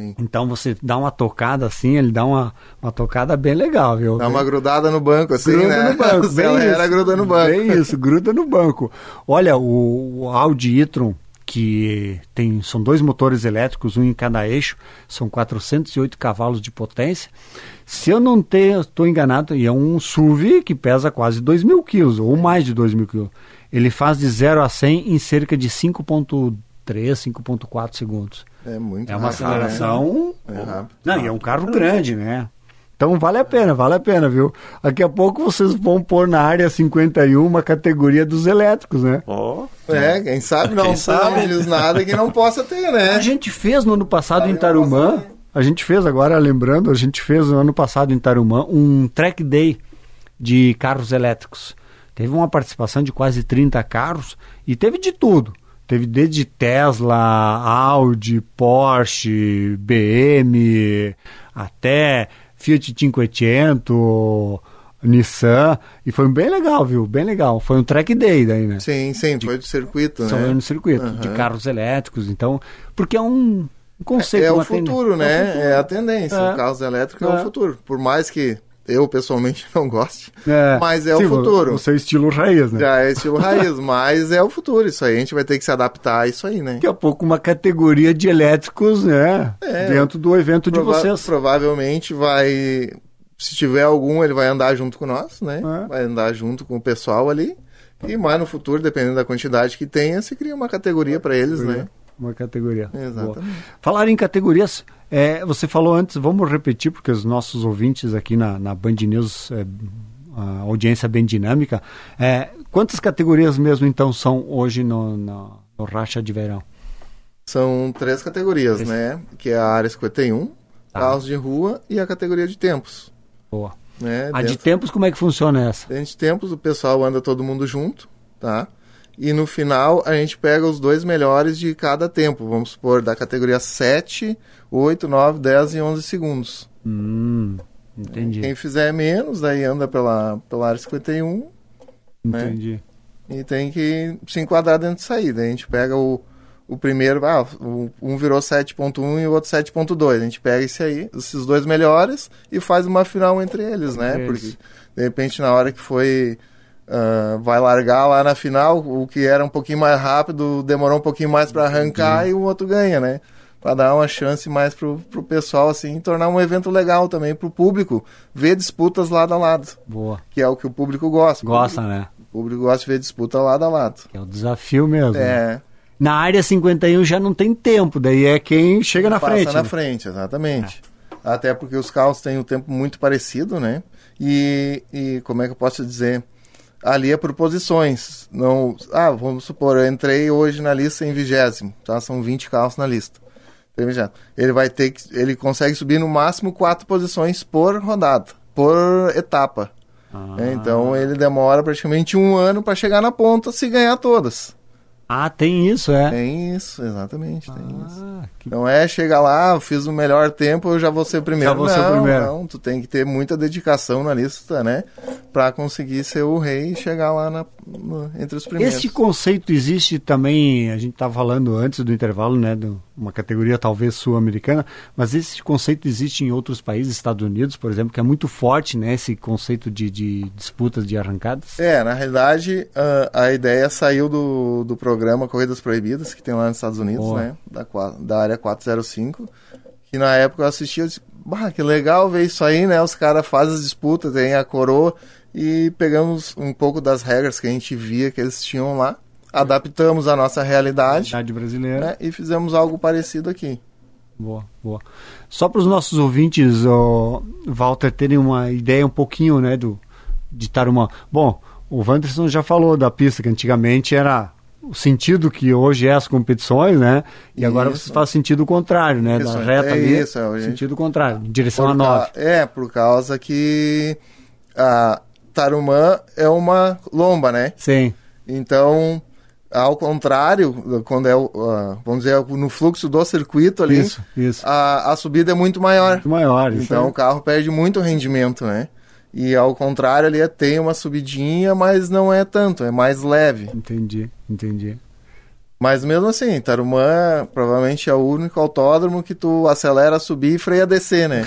Sim. Então você dá uma tocada assim, ele dá uma, uma tocada bem legal, viu? Dá uma grudada no banco, assim, gruda né? no banco, bem era gruda no banco. Bem isso, gruda no banco. Olha, o, o Audi e-tron, que tem, são dois motores elétricos, um em cada eixo, são 408 cavalos de potência. Se eu não estou enganado, e é um SUV que pesa quase 2 mil quilos, ou mais de 2 mil quilos. Ele faz de 0 a 100 em cerca de 5.3, 5.4 segundos. É muito É uma rápido, aceleração. né? É rápido. Não, e é um carro grande, né? Então vale a pena, vale a pena, viu? Daqui a pouco vocês vão pôr na área 51 uma categoria dos elétricos, né? Ó, É, quem sabe não, Quem sabe? não diz nada que não possa ter, né? A gente fez no ano passado Aí em Tarumã, posso- a gente fez agora, lembrando, a gente fez no ano passado em Tarumã um track day de carros elétricos. Teve uma participação de quase 30 carros e teve de tudo. Teve desde Tesla, Audi, Porsche, BM, até Fiat 500, Nissan. E foi bem legal, viu? Bem legal. Foi um track day daí, né? Sim, sim, foi do circuito, né? no circuito, de Aham. carros elétricos. Então, porque é um conceito. É o uma tendência. futuro, É o né? futuro. É a tendência. É. O carros elétricos é. É. o futuro. Por mais que eu pessoalmente não goste, É. mas é Sim, o futuro. O seu estilo raiz, né? Já é estilo raiz, mas é o futuro. Isso aí a gente vai ter que se adaptar a isso aí, né? Daqui a pouco uma categoria de elétricos, né? É. dentro do evento de vocês. Provavelmente vai. Se tiver algum, ele vai andar junto com nós, né? É. Vai andar junto com o pessoal ali. E mais no futuro, dependendo da quantidade que tenha, se cria uma categoria para eles, né? Uma categoria. Exatamente. Boa. Falar em categorias, é, você falou antes, vamos repetir, porque os nossos ouvintes aqui na, na Band News, é, a audiência bem dinâmica, é, quantas categorias mesmo então são hoje no, no, no Racha de Verão? São três categorias, né? Que é a área 51, Tá. carros de rua e a categoria de tempos. Boa. Né? A de Dentro- tempos, como é que funciona essa? Dentro de tempos, o pessoal anda todo mundo junto, tá? E no final, a gente pega os dois melhores de cada tempo. Vamos supor, da categoria 7, 8, 9, 10 e 11 segundos. Hum, entendi. Quem fizer menos, daí anda pela, pela área 51 né? Entendi. e tem que se enquadrar dentro disso aí. Daí a gente pega o, o primeiro, ah, um virou 7.1 e o outro 7.2. A gente pega esse aí, esses dois melhores e faz uma final entre eles, né? Porque de repente na hora que foi ah, vai largar lá na final, o que era um pouquinho mais rápido demorou um pouquinho mais para arrancar e o outro ganha, né? Para dar uma chance mais pro, pro pessoal assim, tornar um evento legal também pro público ver disputas lado a lado, Boa. que é o que o público gosta. Gosta, né? O público gosta de ver disputa lado a lado. É o desafio mesmo. né? É, Na área 51 já não tem tempo, daí é quem chega na passa frente. na né? frente, exatamente. Até porque os carros têm um tempo muito parecido, né? E, e como é que eu posso dizer? Ali é por posições. Não, ah, vamos supor, eu entrei hoje na lista em vigésimo, tá? São 20 carros na lista. Vigésimo. Ele vai ter que, ele consegue subir no máximo quatro posições por rodada, por etapa. Ah. Então ele demora praticamente um ano para chegar na ponta se ganhar todas. Ah, tem isso, é. Tem isso, exatamente, tem isso. Ah, que Não é chegar lá, eu fiz o melhor tempo, eu já vou ser o primeiro. Já vou ser o não, primeiro. não, tu tem que ter muita dedicação na lista, né? Pra conseguir ser o rei e chegar lá na- no- entre os primeiros. Esse conceito existe também, a gente estava falando antes do intervalo, né, de uma categoria talvez sul-americana, mas esse conceito existe em outros países, Estados Unidos, por exemplo, que é muito forte, né, esse conceito de, de disputas de arrancadas. É, na realidade, a, a ideia saiu do, do programa Corridas Proibidas, que tem lá nos Estados Unidos, Boa. né? Da, da área 405. Que na época eu assisti, eu disse, bah, que legal ver isso aí, né? Os caras fazem as disputas, tem a coroa, e pegamos um pouco das regras que a gente via que eles tinham lá, adaptamos a nossa realidade, Cidade brasileira. né? E fizemos algo parecido aqui. Boa, boa. Só para os nossos ouvintes, ó, Walter, terem uma ideia um pouquinho, né, do, de Tarumã. Bom, o Wanderson já falou da pista, que antigamente era o sentido que hoje é as competições, né? E agora Isso. você faz sentido contrário, né? Isso, da reta é ali, isso, é, gente- sentido contrário, direção Por a ca- 9. É, por causa que a Tarumã é uma lomba, né? Sim, Então, ao contrário, quando é, o, ah, vamos dizer, no fluxo do circuito ali, isso, isso. a, a subida é muito maior. Muito maior. isso Então, é- o carro perde muito rendimento, né? E ao contrário, ali tem uma subidinha, mas não é tanto, é mais leve. Entendi, entendi. Mas mesmo assim, Tarumã provavelmente é o único autódromo que tu acelera a subir e freia a descer, né?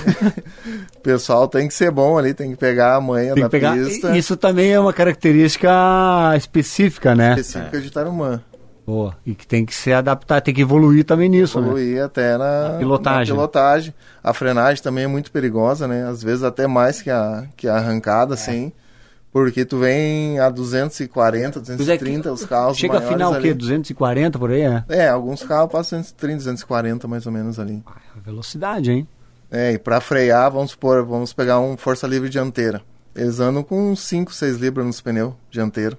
o pessoal tem que ser bom ali, tem que pegar a manha Tem da pegar. pista Isso também é uma característica específica, né? específica de Tarumã. Boa. E que tem que se adaptar, tem que evoluir também nisso, né? evoluir até na, Na pilotagem. na pilotagem. A frenagem também é muito perigosa, né? Às vezes até mais que a, que a É. arrancada, assim. Porque tu vem a 240, Pois é que 230, os carros Chega a maiores final o quê? ali. 240 por aí, é? É, alguns carros passam 230, 240 mais ou menos ali. Ah, Velocidade, hein? É, e pra frear, vamos supor, vamos pegar um força livre dianteira. Eles andam com uns 5, 6 libras nos pneus dianteiro.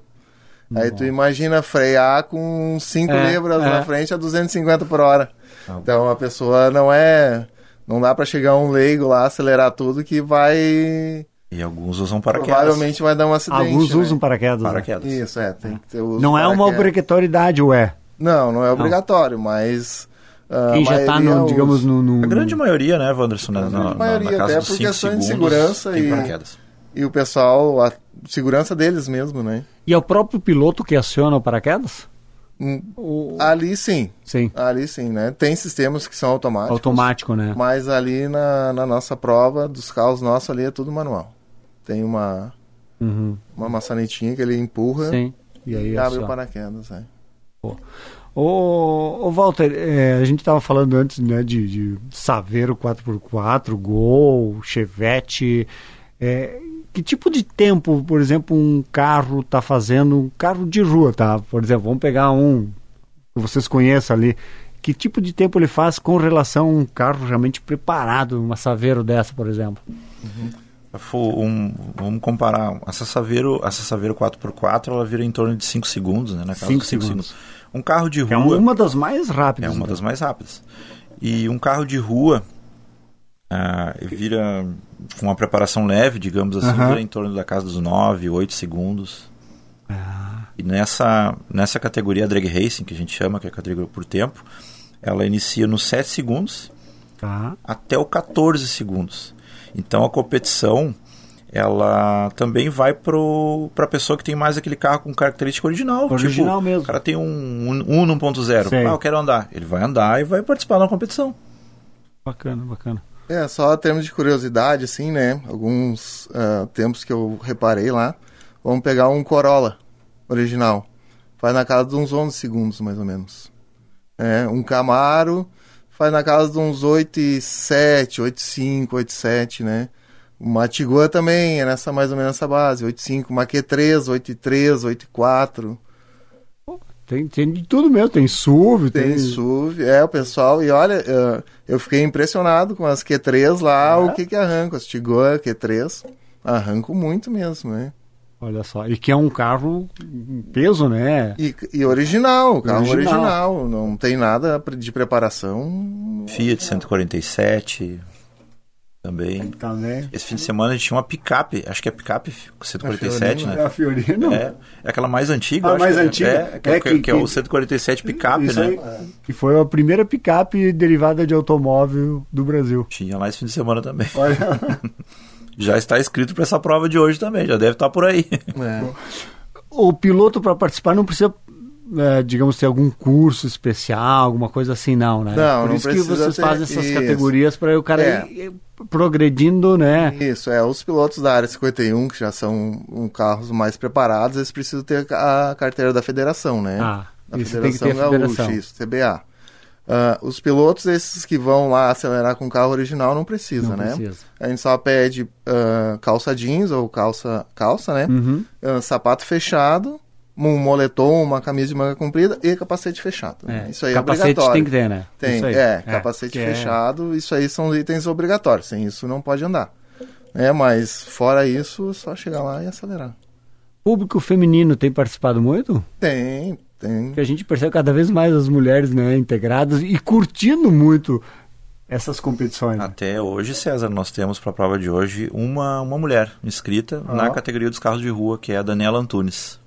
Aí tu imagina frear com 5 É, libras é. na frente a 250 por hora. Então a pessoa não é. Não dá pra chegar um leigo lá, acelerar tudo que vai. E alguns usam paraquedas. Provavelmente vai dar um acidente. Alguns né? usam paraquedas. né? paraquedas. Isso, é. Tem que ter uso Não é uma obrigatoriedade, ué. Não, não é obrigatório, mas. ah, Quem já tá, maioria no, digamos, no, no- A grande maioria, né, Wanderson? né, A na, grande na- maioria, na casa até por questões de segurança tem e- paraquedas. E o pessoal, a segurança deles mesmo, né? E é o próprio piloto que aciona o paraquedas? Hum, O... Ali sim, Sim, ali sim, né? Tem sistemas que são automáticos. automático, né? Mas ali na, na nossa prova, dos carros nossos ali é tudo manual. Tem uma, Uhum. uma maçanetinha que ele empurra Sim. E aí e é abre só. o paraquedas. É. Ô, ô Walter, é, a gente estava falando antes né, de, de Saveiro 4x4, Gol, Chevette. é, que tipo de tempo, por exemplo, um carro está fazendo, um carro de rua, tá? Por exemplo, vamos pegar um que vocês conheçam ali. Que tipo de tempo ele faz com relação a um carro realmente preparado, uma Saveiro dessa, por exemplo? Fo- um- vamos comparar. A Saveiro, a Saveiro 4x4, ela vira em torno de 5 segundos, né? Na casa Cinco dos cinco segundos. Um carro de É rua... uma das mais É rápidas. uma das mais rápidas. E um carro de rua ah, vira com uma preparação leve, digamos assim, Aham. vira em torno da casa dos 9, 8 segundos. Ah, E nessa, nessa categoria drag racing, que a gente chama, que é a categoria por tempo, ela inicia nos 7 segundos tá. até o 14 segundos. Então a competição ela também vai para a pessoa que tem mais aquele carro com característica original. Original tipo, mesmo. O cara tem um, um, um 1.0. Sei. Ah, eu quero andar. Ele vai andar e vai participar da competição. Bacana, bacana. É, só termos de curiosidade, assim, né? Alguns ah, tempos que eu reparei lá. Vamos pegar um Corolla original. Faz na casa de uns 11 segundos, mais ou menos. É, um Camaro faz na casa de uns 8 e 7, 8 e 5, 8 e 7, né? Uma Tiguan também é nessa mais ou menos essa base, 8 e 5. Uma Q3, 8 e 3, 8 e 4. Tem, tem de tudo mesmo, tem SUV, tem, Tem SUV, é, o pessoal, e olha, eu fiquei impressionado com as Q3 lá, o que que arranca, as Tiguan Q3, arranco muito mesmo, né? Olha só, e que é um carro em peso, né? E, e original, carro Original. original. não tem nada de preparação. Fiat 147. Também. Também. Esse fim de semana a gente tinha uma picape, acho que é picape 147, É né? a Fiorino? É, é aquela mais antiga, A acho mais que é. antiga? É, que, É que- que- que é o que- 147 picape, Isso né? aí, que foi a primeira picape derivada de automóvel do Brasil. Tinha lá esse fim de semana também. Olha, Já está escrito para essa prova de hoje também, já deve estar por aí. É. o piloto para participar não precisa, é, digamos, ter algum curso especial, alguma coisa assim, não, né? Não, Por não isso que vocês fazem essas isso. categorias para o cara É. ir progredindo, né? Isso, é. Os pilotos da área 51, que já são um, carros mais preparados, eles precisam ter a carteira da federação, né? Ah, da isso tem que ter a Gaúcha, federação. isso, CBA. Ah, os pilotos, esses que vão lá acelerar com o carro original, não precisa, Não né? precisa. A gente só pede ah, calça jeans ou calça, calça né? Uhum. Ah, sapato fechado, um moletom, uma camisa de manga comprida e capacete fechado. É, Isso aí é capacete obrigatório. tem que ter, né? Tem, aí. é, capacete é- fechado, isso aí são itens obrigatórios, sem isso não pode andar. É, mas fora isso, é só chegar lá e acelerar. Público feminino tem participado muito? Tem, tem. Porque a gente percebe cada vez mais as mulheres né, integradas e curtindo muito essas competições. né? Até hoje, César, nós temos para a prova de hoje uma, uma mulher inscrita Ah. na categoria dos carros de rua, que é a Daniela Antunes,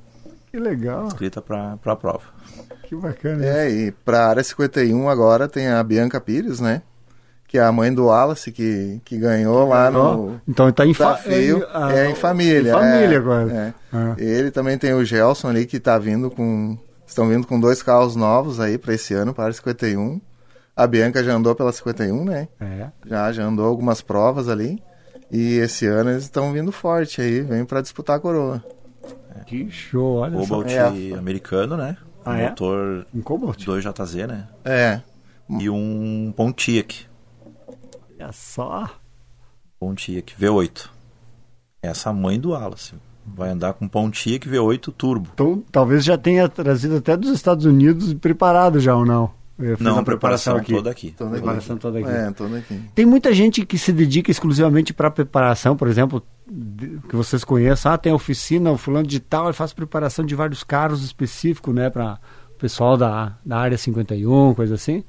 Que legal, inscrita para a prova. que bacana. É, e pra área 51 agora tem a Bianca Pires, né? Que é a mãe do Wallace, que, que ganhou lá no então está em, fa ah, É, em família. Em família é, agora. é. Ah. Ele também tem o Gelson ali, que tá vindo com... Estão vindo com dois carros novos aí para esse ano, para a área 51. A Bianca já andou pela 51, né? É. Já, já andou algumas provas ali. E esse ano eles estão vindo forte aí, vem para disputar a coroa. Que show, olha só. Cobalt É. americano, né? Ah, é? motor Um Cobalt? 2JZ, né? É, E um Pontiac. Olha só. Pontiac V8. Essa mãe do Wallace. Vai andar com Pontiac V8 Turbo. Então, talvez já tenha trazido até dos Estados Unidos e preparado já ou não? Não, a a preparação aqui. toda aqui. Toda aqui. Preparação toda aqui. é, todo aqui. Tem muita gente que se dedica exclusivamente para preparação, por exemplo, que vocês conheçam. Ah, tem a oficina, o fulano de tal, ele faz preparação de vários carros específicos, né, para o pessoal da, da área 51, coisa assim.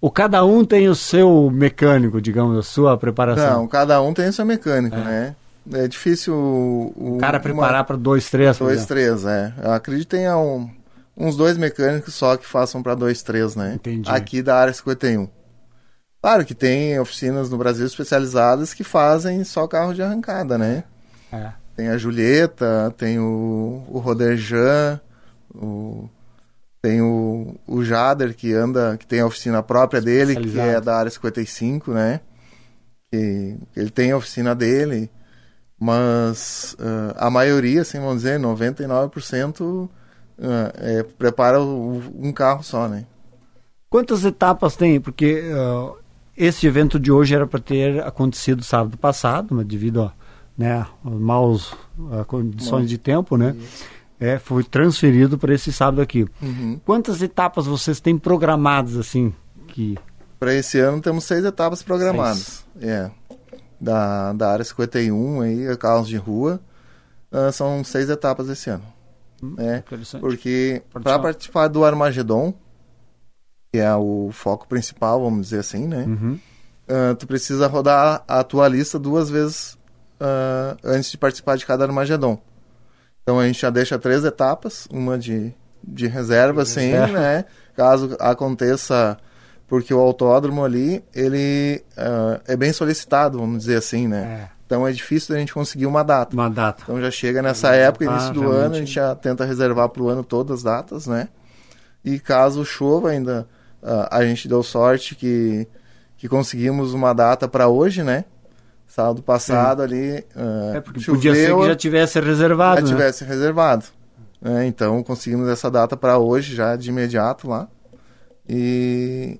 Ou cada um tem o seu mecânico, digamos, a sua preparação. Não, cada um tem o seu mecânico, né? É difícil o, o cara preparar para dois, três, dois, três, é. Eu acredito que tenha um- uns dois mecânicos só que façam para dois, três, né? Entendi. Aqui da área 51. Claro que tem oficinas no Brasil especializadas que fazem só carro de arrancada, né? É. Tem a Julieta, tem o, o Roderjan, o, tem o, o Jader que anda, que tem a oficina própria dele, que é da área 55, né? Que ele tem a oficina dele, mas ah, a maioria, assim, vamos dizer, 99% ah, é, prepara o- um carro só, né? Quantas etapas tem? Porque ah, esse evento de hoje era para ter acontecido sábado passado, mas devido a né, maus ah, condições de tempo, né? É, foi transferido para esse sábado aqui. Uhum. Quantas etapas vocês têm programadas assim? Que Para esse ano temos seis etapas programadas. É. Da, da área 51 aí, carros de rua. ah, são seis etapas esse ano. É, interessante. porque para participar do Armagedon, que é o foco principal, vamos dizer assim, né? Uhum. ah, tu precisa rodar a tua lista duas vezes ah, antes de participar de cada Armagedon. Então a gente já deixa três etapas, uma de, de reserva, assim, né? Caso aconteça, porque o autódromo ali, ele ah, é bem solicitado, vamos dizer assim, né? É, Então é difícil a gente conseguir uma data. uma data. Então já chega nessa época, Ah, início do realmente. ano, a gente já tenta reservar para o ano todas as datas, né? E caso chova ainda, ah, a gente deu sorte que, que conseguimos uma data para hoje, né? Sábado passado ali. ah, É porque podia ser que choveu, já tivesse reservado, já né? tivesse reservado. né? Então conseguimos essa data para hoje já de imediato lá. E,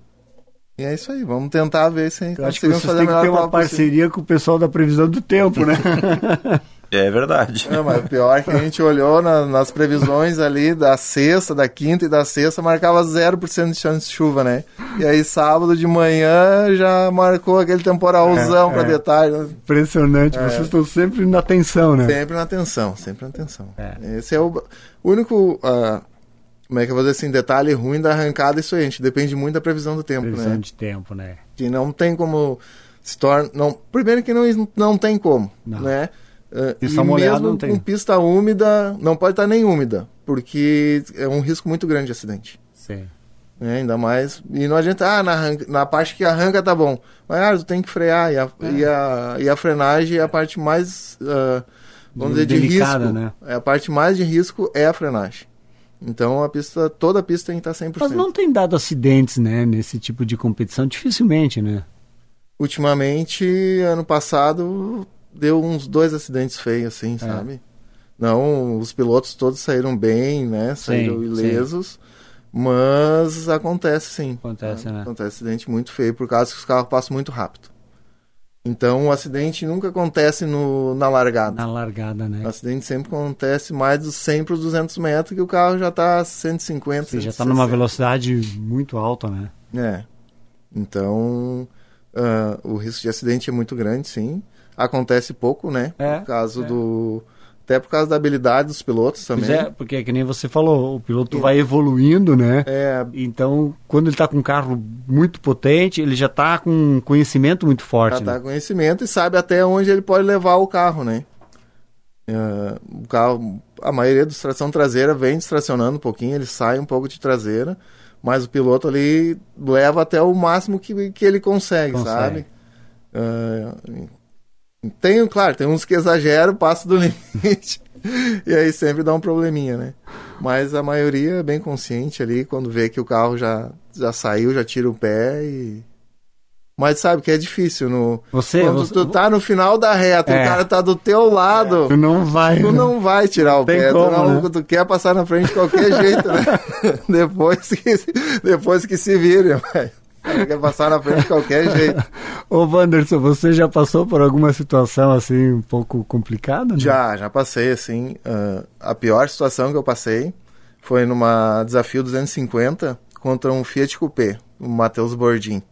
e é isso aí, vamos tentar ver se Eu acho que vocês fazer a têm que ter uma prova possível. parceria com o pessoal da previsão do tempo, né? É verdade. Não, mas o pior é que a gente olhou na- nas previsões ali da sexta, da quinta e da sexta, marcava 0% de chance de chuva, né? E aí sábado de manhã já marcou aquele temporalzão É, pra é. detalhe. né? Impressionante, vocês estão sempre na tensão, né? Sempre na atenção, sempre na atenção. É. Esse é o único, ah, como é que eu vou dizer assim, detalhe ruim da arrancada, isso aí, a gente depende muito da previsão do tempo, Previsão né? de tempo, né? Que não tem como se torna. Não, primeiro que não, não tem como, Não. né? Uh, Pista e molhada mesmo não tem. com pista úmida, não pode estar nem úmida, porque é um risco muito grande de acidente. Sim. né? Ainda mais. E não adianta, ah, na, arranca- na parte que arranca tá bom. Mas ah, tu tem que frear. E a, É. e a, e a frenagem é a parte mais. ah, vamos dizer, de Delicada, risco. né? É a parte mais de risco é a frenagem. Então a pista, toda a pista tem que estar 100%. Mas não tem dado acidentes, né, nesse tipo de competição, dificilmente, né? Ultimamente, ano passado, deu uns dois acidentes feios, assim, sabe? Não, os pilotos todos saíram bem, né? Saíram Sim, ilesos. Mas acontece sim. Acontece, né? Acontece acidente muito feio, por causa que os carros passam muito rápido. Então o acidente nunca acontece no, na largada. Na largada, né? O acidente sempre acontece mais dos 100 para os 200 metros, que o carro já está a 150. Você já tá numa 160. velocidade muito alta, né? É. Então, ah, o risco de acidente é muito grande, sim. Acontece pouco, né? É, por causa é. do. Até por causa da habilidade dos pilotos também. Pois é, porque é que nem você falou, o piloto vai evoluindo, né? É, Então, quando ele tá com um carro muito potente, ele já tá com um conhecimento muito forte, já tá né? conhecimento e sabe até onde ele pode levar o carro, né? Ah, o carro, a maioria dos tração traseira vem distracionando um pouquinho, ele sai um pouco de traseira, mas o piloto ali leva até o máximo que, que ele consegue, Consegue. sabe? Ah, tem, claro, tem uns que exageram, passam do limite, e aí sempre dá um probleminha, né? Mas a maioria é bem consciente ali, quando vê que o carro já, já saiu, já tira o pé e... Mas sabe que é difícil no... Você, Quando você tu tá no final da reta, É. o cara tá do teu lado, tu não vai. tu né? não vai tirar o pé, como, tu, não, né? tu quer passar na frente de qualquer jeito, né? depois, que, depois que se vire, vai. Quer passar na frente de qualquer jeito. Ô, Wanderson, você já passou por alguma situação assim um pouco complicada? né? Já, já passei, assim. ah, a pior situação que eu passei foi numa desafio 250 contra um Fiat Coupé, o Matheus Bordim.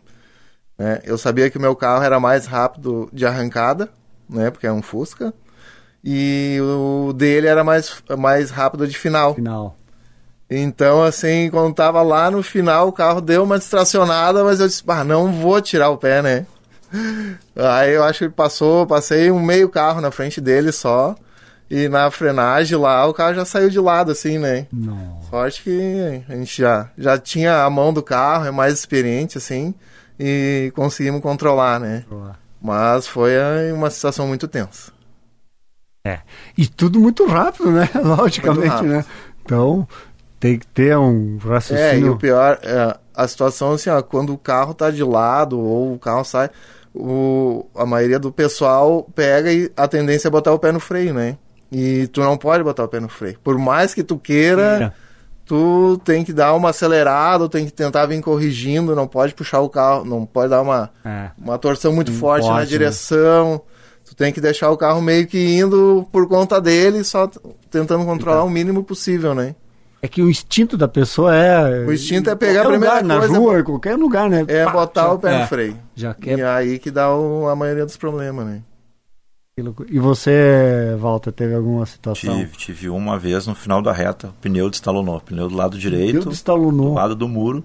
né? eu sabia que o meu carro era mais rápido de arrancada, né? Porque é um Fusca. E o dele era mais, mais rápido de final. Final. Então, assim, quando tava lá no final, o carro deu uma distracionada, mas eu disse, ah, não vou tirar o pé, né? Aí eu acho que passou, passei um meio carro na frente dele só. E na frenagem lá, o carro já saiu de lado, assim, né? Não. Sorte que a gente já, já tinha a mão do carro, é mais experiente, assim, e conseguimos controlar, né? Mas foi eh, uma situação muito tensa. É. E tudo muito rápido, né? Logicamente, rápido. né? Então, tem que ter um É, e raciocínio. o pior, é, a situação assim, ó, quando o carro tá de lado ou o carro sai, o, a maioria do pessoal pega e a tendência é botar o pé no freio, né? E tu não pode botar o pé no freio. Por mais que tu queira, tu tem que dar uma acelerada, tem que tentar vir corrigindo, não pode puxar o carro, não pode dar uma, É. uma torção muito forte na né? direção. Tu tem que deixar o carro meio que indo por conta dele, só t- tentando controlar o mínimo possível, né? É que o instinto da pessoa é. O instinto é pegar a primeira lugar, coisa- Na rua, em qualquer lugar, né? É Pá, botar já- o pé é, no freio. Já quer. E aí que dá o- a maioria dos problemas, né? E você, Walter, teve alguma situação? Tive, tive uma vez no final da reta, o pneu destalonou. O pneu do lado direito, destalonou. do lado do muro,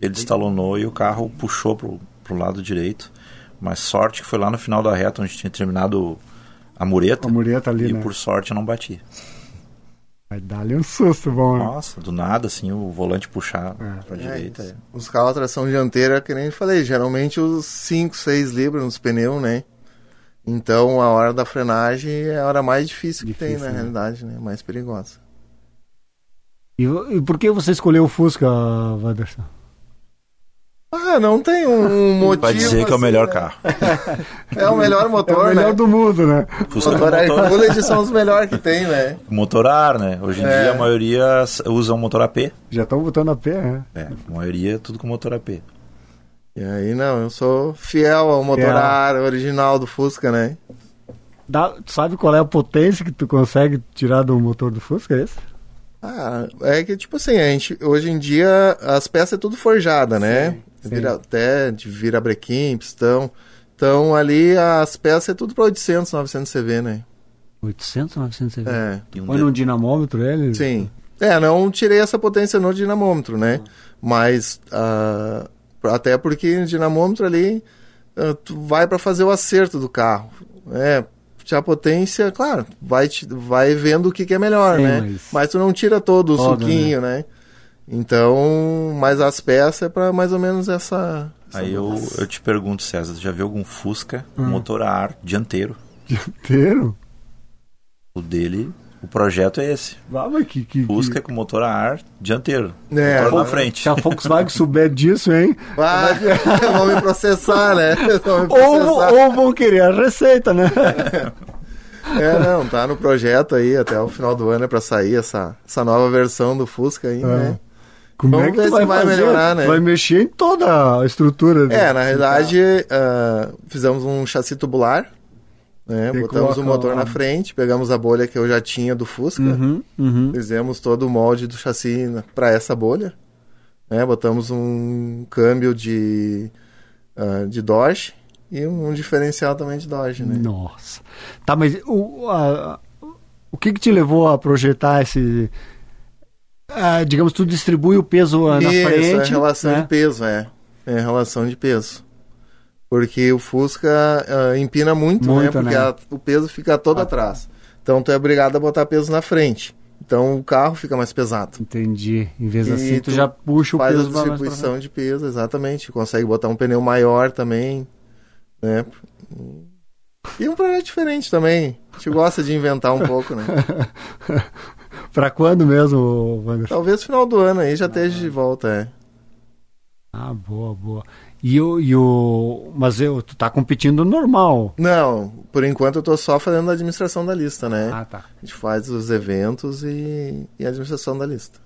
ele destalonou e o carro puxou pro, pro lado direito. Mas sorte que foi lá no final da reta, onde tinha terminado a mureta. A mureta ali, e né? por sorte eu não bati. Vai dar-lhe um susto bom, né? Nossa, do nada, assim, o volante puxar É. pra É, direita. isso. é. Os carros a tração dianteira, que nem eu falei, geralmente os 5, 6 libras nos pneus, né? Então a hora da frenagem é a hora mais difícil que tem, Difícil, na né? realidade, né? Mais perigosa. E, e por que você escolheu o Fusca, Wanderson? Ah, não tem um motivo. Vai dizer que é o assim, melhor né? carro. É o melhor É motor, o melhor né? do mundo, né? Fusca Motor motor, Bullet são os melhores que tem, né? motor ar, né? Hoje em É. dia a maioria usa um motor AP. Já estão botando a pé, né? É, a maioria é tudo com motor AP. E aí, não, eu sou fiel ao motor Fiel. ar original do Fusca, né? Dá, tu sabe qual é a potência que tu consegue tirar do motor do Fusca, é esse? Ah, é que tipo assim, a gente, hoje em dia as peças é tudo forjada, né? Vira, até de vira brequim, pistão. Então ali as peças é tudo para 800, 900 CV, né? 800, 900 CV? É, Põe de- num dinamômetro ele? sim. É, não tirei essa potência no dinamômetro, né? Mas ah, até porque o dinamômetro ali uh, tu vai para fazer o acerto do carro. É, a potência, claro, vai, te, vai vendo o que, que é melhor, Sim, né? mas- Mas... tu não tira todo o Todo, suquinho, né? Então, mas as peças é para mais ou menos essa. essa Aí eu, eu te pergunto, César, já viu algum Fusca Hum. motor a ar dianteiro? Inteiro? O dele, o projeto é esse. Ah, mas que, que, Fusca que... com motor a ar dianteiro. É, motor na frente. Se a Volkswagen souber disso, hein? Vai, vão me processar, né? Vão me Ou, processar. ou vão querer a receita, né? É, não, tá no projeto aí até o final do ano é pra sair essa, essa nova versão do Fusca aí, né? Como Vamos é que ver vai, vai fazer? melhorar, né? Vai mexer em toda a estrutura. É, na realidade, ah, fizemos um chassi tubular, né? Botamos o motor na frente, pegamos a bolha que eu já tinha do Fusca, Uhum, uhum. fizemos todo o molde do chassi para essa bolha, né? Botamos um câmbio de, ah, de Dodge e um diferencial também de Dodge, né? Nossa. Tá, mas o, a- o que que te levou a projetar esse... ah, digamos, tu distribui o peso ah, na Isso, frente. é relação né? de peso, é. É relação de peso. Porque o Fusca ah, empina muito, Muito, né? Porque né? a- o peso fica todo atrás. Então tu é obrigado a botar peso na frente. Então o carro fica mais pesado. Entendi. Em vez E assim, tu, tu já puxa o Faz a peso mais pra distribuição de peso, exatamente. Consegue botar um pneu maior também, né? E um projeto diferente também. A gente gosta de inventar um pouco, né? Pra quando mesmo, Wander? Talvez final do ano aí já esteja de volta, é. Ah, boa, boa. E o, e o... Mas eu, tu tá competindo normal. Não, por enquanto eu tô só fazendo a administração da lista, né? Ah, tá. A gente faz os eventos e, e a administração da lista.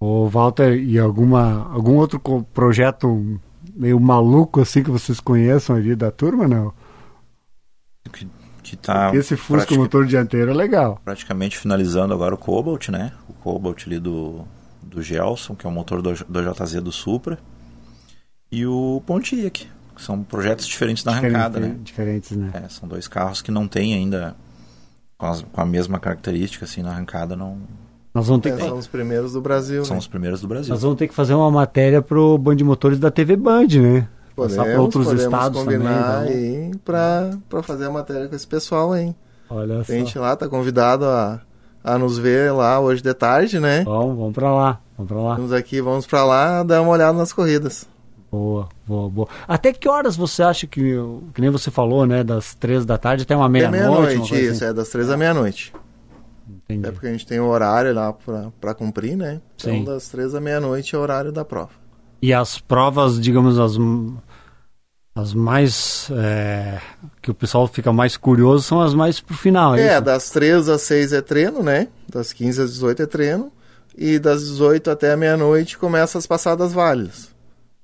Ô, Walter, e alguma, algum outro projeto meio maluco assim que vocês conheçam ali da turma, não? Que, tá Porque esse Fusca pratica- motor dianteiro é legal. praticamente finalizando agora o Cobalt, né? O Cobalt ali do, do Gelson, que é o motor do, do JZ do Supra. E o Pontiac, que são projetos diferentes na arrancada, Diferente- né? Diferentes, né? É, são dois carros que não têm ainda com, as- com a mesma característica, assim, na arrancada, não Nós vamos ter É, que, são os primeiros do Brasil, são né? os primeiros do Brasil. nós vamos ter que fazer uma matéria pro Band de Motores da TV Band, né? Passar para outros podemos estados combinar também. aí pra, pra fazer a matéria com esse pessoal aí. Então. Olha A só. gente lá tá convidado a, a nos ver lá hoje de tarde, né? Vamos, vamos pra lá. Vamos pra lá. Vamos aqui, vamos pra lá dar uma olhada nas corridas. Boa, boa, boa. Até que horas você acha que, que nem você falou, né? Das três da tarde até uma É meia-noite? uma meia-noite, coisa isso, assim? é das três à meia-noite. Entendi. É porque a gente tem o horário lá pra, pra cumprir, né? Então Sim. das três à meia-noite é o horário da prova. E as provas, digamos, as, as mais. é, que o pessoal fica mais curioso são as mais pro final, é, É, das 3 às 6 é treino, né? Das 15 às 18 é treino. E das 18 até a meia-noite começa as passadas válidas.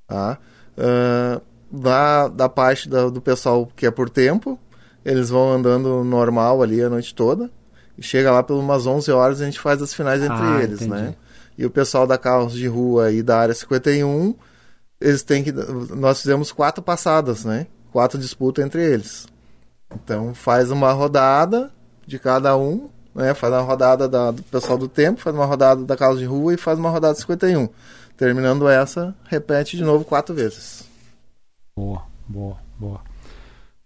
Tá? Ah, da, da parte da- do pessoal que é por tempo, eles vão andando normal ali a noite toda. E chega lá pelas umas 11 horas a gente faz as finais entre Ah, eles, entendi. né? E o pessoal da carros de rua e da área 51, eles têm que. Nós fizemos quatro passadas, né? Quatro disputas entre eles. Então faz uma rodada de cada um, né? Faz uma rodada da- do pessoal do tempo, faz uma rodada da casa de rua e faz uma rodada de 51. Terminando essa, repete de novo quatro vezes. Boa, boa, boa.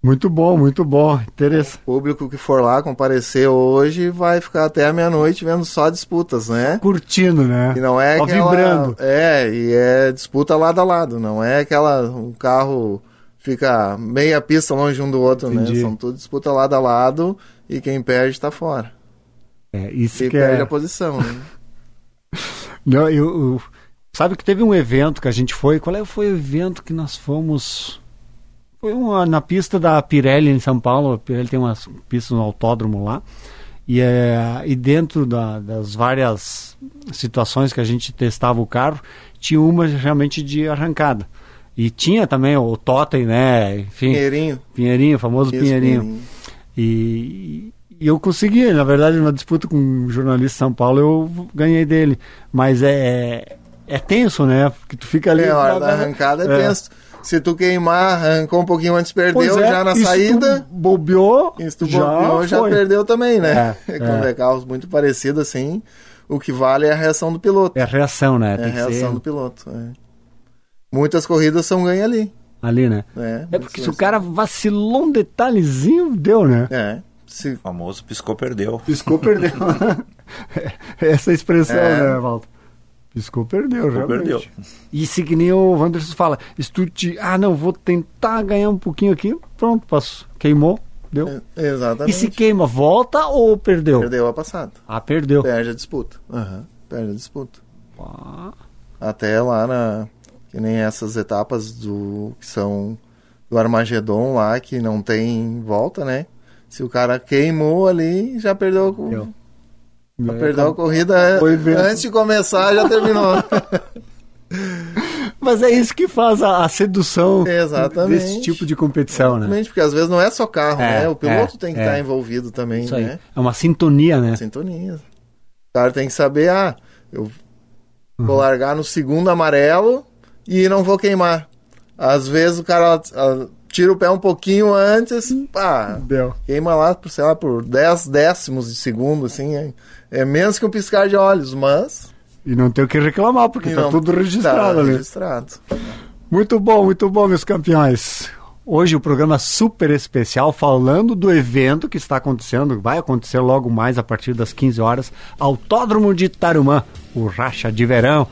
Muito bom, muito bom. Interessante. O público que for lá comparecer hoje vai ficar até a meia-noite vendo só disputas, né? Curtindo, né? E não é Ó, aquela... vibrando. É, e é disputa lado a lado, não é aquela... um carro fica meia pista longe um do outro, Entendi. né? São tudo disputa lado a lado e quem perde tá fora. É, isso Quem que perde é. a posição, né? Não, eu, eu- sabe que teve um evento que a gente foi. Qual é, foi o evento que nós fomos? Foi uma, na pista da Pirelli em São Paulo. A Pirelli tem umas pistas no autódromo lá. E, é, e dentro da- das várias situações que a gente testava o carro, tinha uma realmente de arrancada. E tinha também o Totem, né? Enfim, Pinheirinho. Pinheirinho, famoso Isso, Pinheirinho. E, e eu consegui, na verdade, numa disputa com um jornalista de São Paulo, eu ganhei dele. Mas é, é tenso, né? Porque tu fica ali. É, a hora da arrancada é, tenso. Se tu queimar, arrancou um pouquinho antes, perdeu é, já na se tu saída. bobeou, se tu já, bobeou, já foi. perdeu também, né? É, Quando é. é carros muito parecidos assim, o que vale é a reação do piloto. É a reação, né? É a Tem reação ser- do piloto. é. Muitas corridas são ganhas ali. ali, né? É, É porque se o cara vacilou um detalhezinho, deu, né? É, se, O famoso piscou, perdeu. Piscou, perdeu. Essa expressão, É. né, Walter? Piscou, perdeu, realmente. perdeu. E se que nem o Wanderson fala, se tu te, ah, não, vou tentar ganhar um pouquinho aqui, pronto, passou. Queimou, deu. é, exatamente. E se queima, volta ou perdeu? Perdeu a passada. Ah, perdeu. Perde a disputa. Aham, perde a disputa. Ah, Até lá na. Que nem essas etapas do. que são do Armagedon lá, que não tem volta, né? Se o cara queimou ali, já perdeu, a- Deu. Já perdeu a corrida. Ver. Antes de começar, já terminou. Mas é isso que faz a, a sedução Exatamente. desse tipo de competição, né? Exatamente, porque às vezes não é só carro, É, né? O piloto é, tem que é. estar envolvido também, Isso aí. né? É uma sintonia, né? Sintonia. O cara tem que saber, ah, eu Uhum. vou largar no segundo amarelo e não vou queimar. Às vezes o cara tira o pé um pouquinho antes, pá, Deu. queima lá, sei lá, por 10 décimos de segundo, assim, é, menos que um piscar de olhos, mas... E não tem o que reclamar, porque e tá não- tudo registrado tá ali. registrado. Muito bom, muito bom, meus campeões. Hoje o programa super especial falando do evento que está acontecendo, vai acontecer logo mais a partir das 15 horas, Autódromo de Tarumã, o Racha de Verão.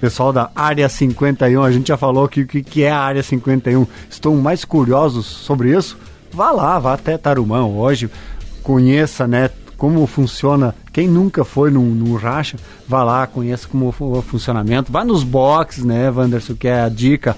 Pessoal da Área 51, a gente já falou que o que, que é a Área 51. Estão mais curiosos sobre isso? Vá lá, vá até Tarumã hoje, conheça, né, como funciona. Quem nunca foi num, num racha, vá lá, conheça como o funcionamento. Vá nos boxes, né, Wanderson, que é a dica.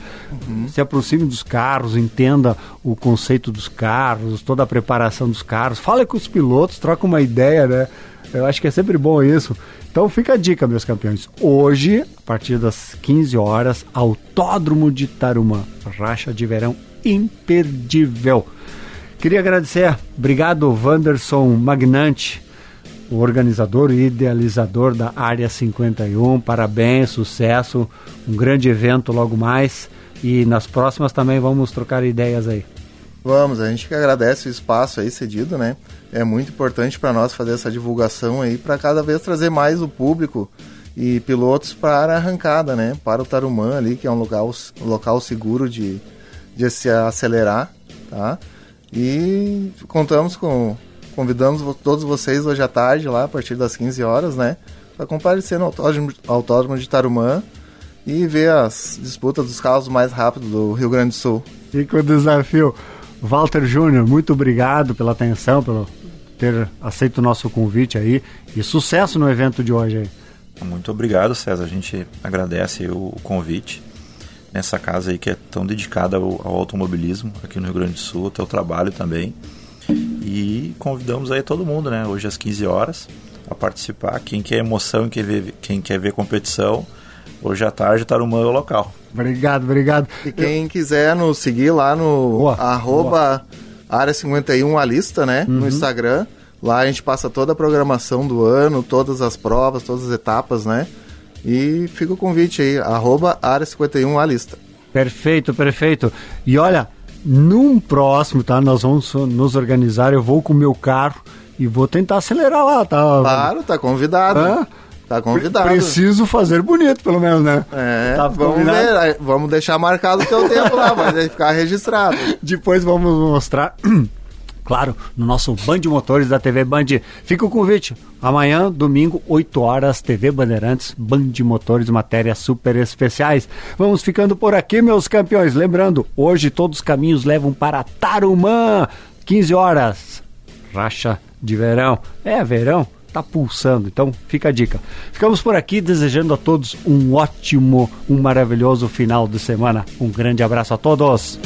Se aproxime dos carros, entenda o conceito dos carros, toda a preparação dos carros. Fale com os pilotos, troca uma ideia, né? Eu acho que é sempre bom isso. Então fica a dica, meus campeões. Hoje, a partir das 15 horas, Autódromo de Tarumã. Racha de verão imperdível. Queria agradecer, obrigado Wanderson Magnante, o organizador e idealizador da Área 51. Parabéns, sucesso, um grande evento logo mais. E nas próximas também vamos trocar ideias aí. Vamos, a gente que agradece o espaço aí cedido, né? É muito importante para nós fazer essa divulgação aí para cada vez trazer mais o público e pilotos para a arrancada, né? Para o Tarumã ali, que é um local, local seguro de, de se acelerar, tá? E contamos com convidamos todos vocês hoje à tarde lá a partir das 15 horas, né? Para comparecer no autódromo, autódromo de Tarumã e ver as disputas dos carros mais rápidos do Rio Grande do Sul. Fica o desafio. Walter Júnior, muito obrigado pela atenção, pelo ter aceito o nosso convite aí. E sucesso no evento de hoje aí. Muito obrigado, César. A gente agradece o o convite nessa casa aí que é tão dedicada ao, ao automobilismo aqui no Rio Grande do Sul, ao teu trabalho também. E convidamos aí todo mundo, né? Hoje às 15 horas a participar. Quem quer emoção, quem, vê, quem quer ver competição, hoje à tarde Tarumã é o local. Obrigado, obrigado. E quem quiser nos seguir lá no Boa, arroba área 51 a lista, né? Uhum. No Instagram. Lá a gente passa toda a programação do ano, todas as provas, todas as etapas, né? E fica o convite aí, arroba área 51 a lista. Perfeito, perfeito. E olha, num próximo, tá? Nós vamos nos organizar. Eu vou com o meu carro e vou tentar acelerar lá, tá? Claro, tá convidado. Hã? Tá convidado. Preciso fazer bonito, pelo menos, né? É, Tá vamos ver, vamos deixar marcado o teu tempo lá, vai aí ficar registrado. Depois vamos mostrar, claro, no nosso Band Motores da TV Band. Fica o convite. Amanhã, domingo, 8 horas, TV Bandeirantes, Band Motores, matérias super especiais. Vamos ficando por aqui, meus campeões. Lembrando, hoje todos os caminhos levam para Tarumã, 15 horas. Racha de verão. É, verão. Tá pulsando, então fica a dica. Ficamos por aqui desejando a todos um ótimo, um maravilhoso final de semana. Um grande abraço a todos.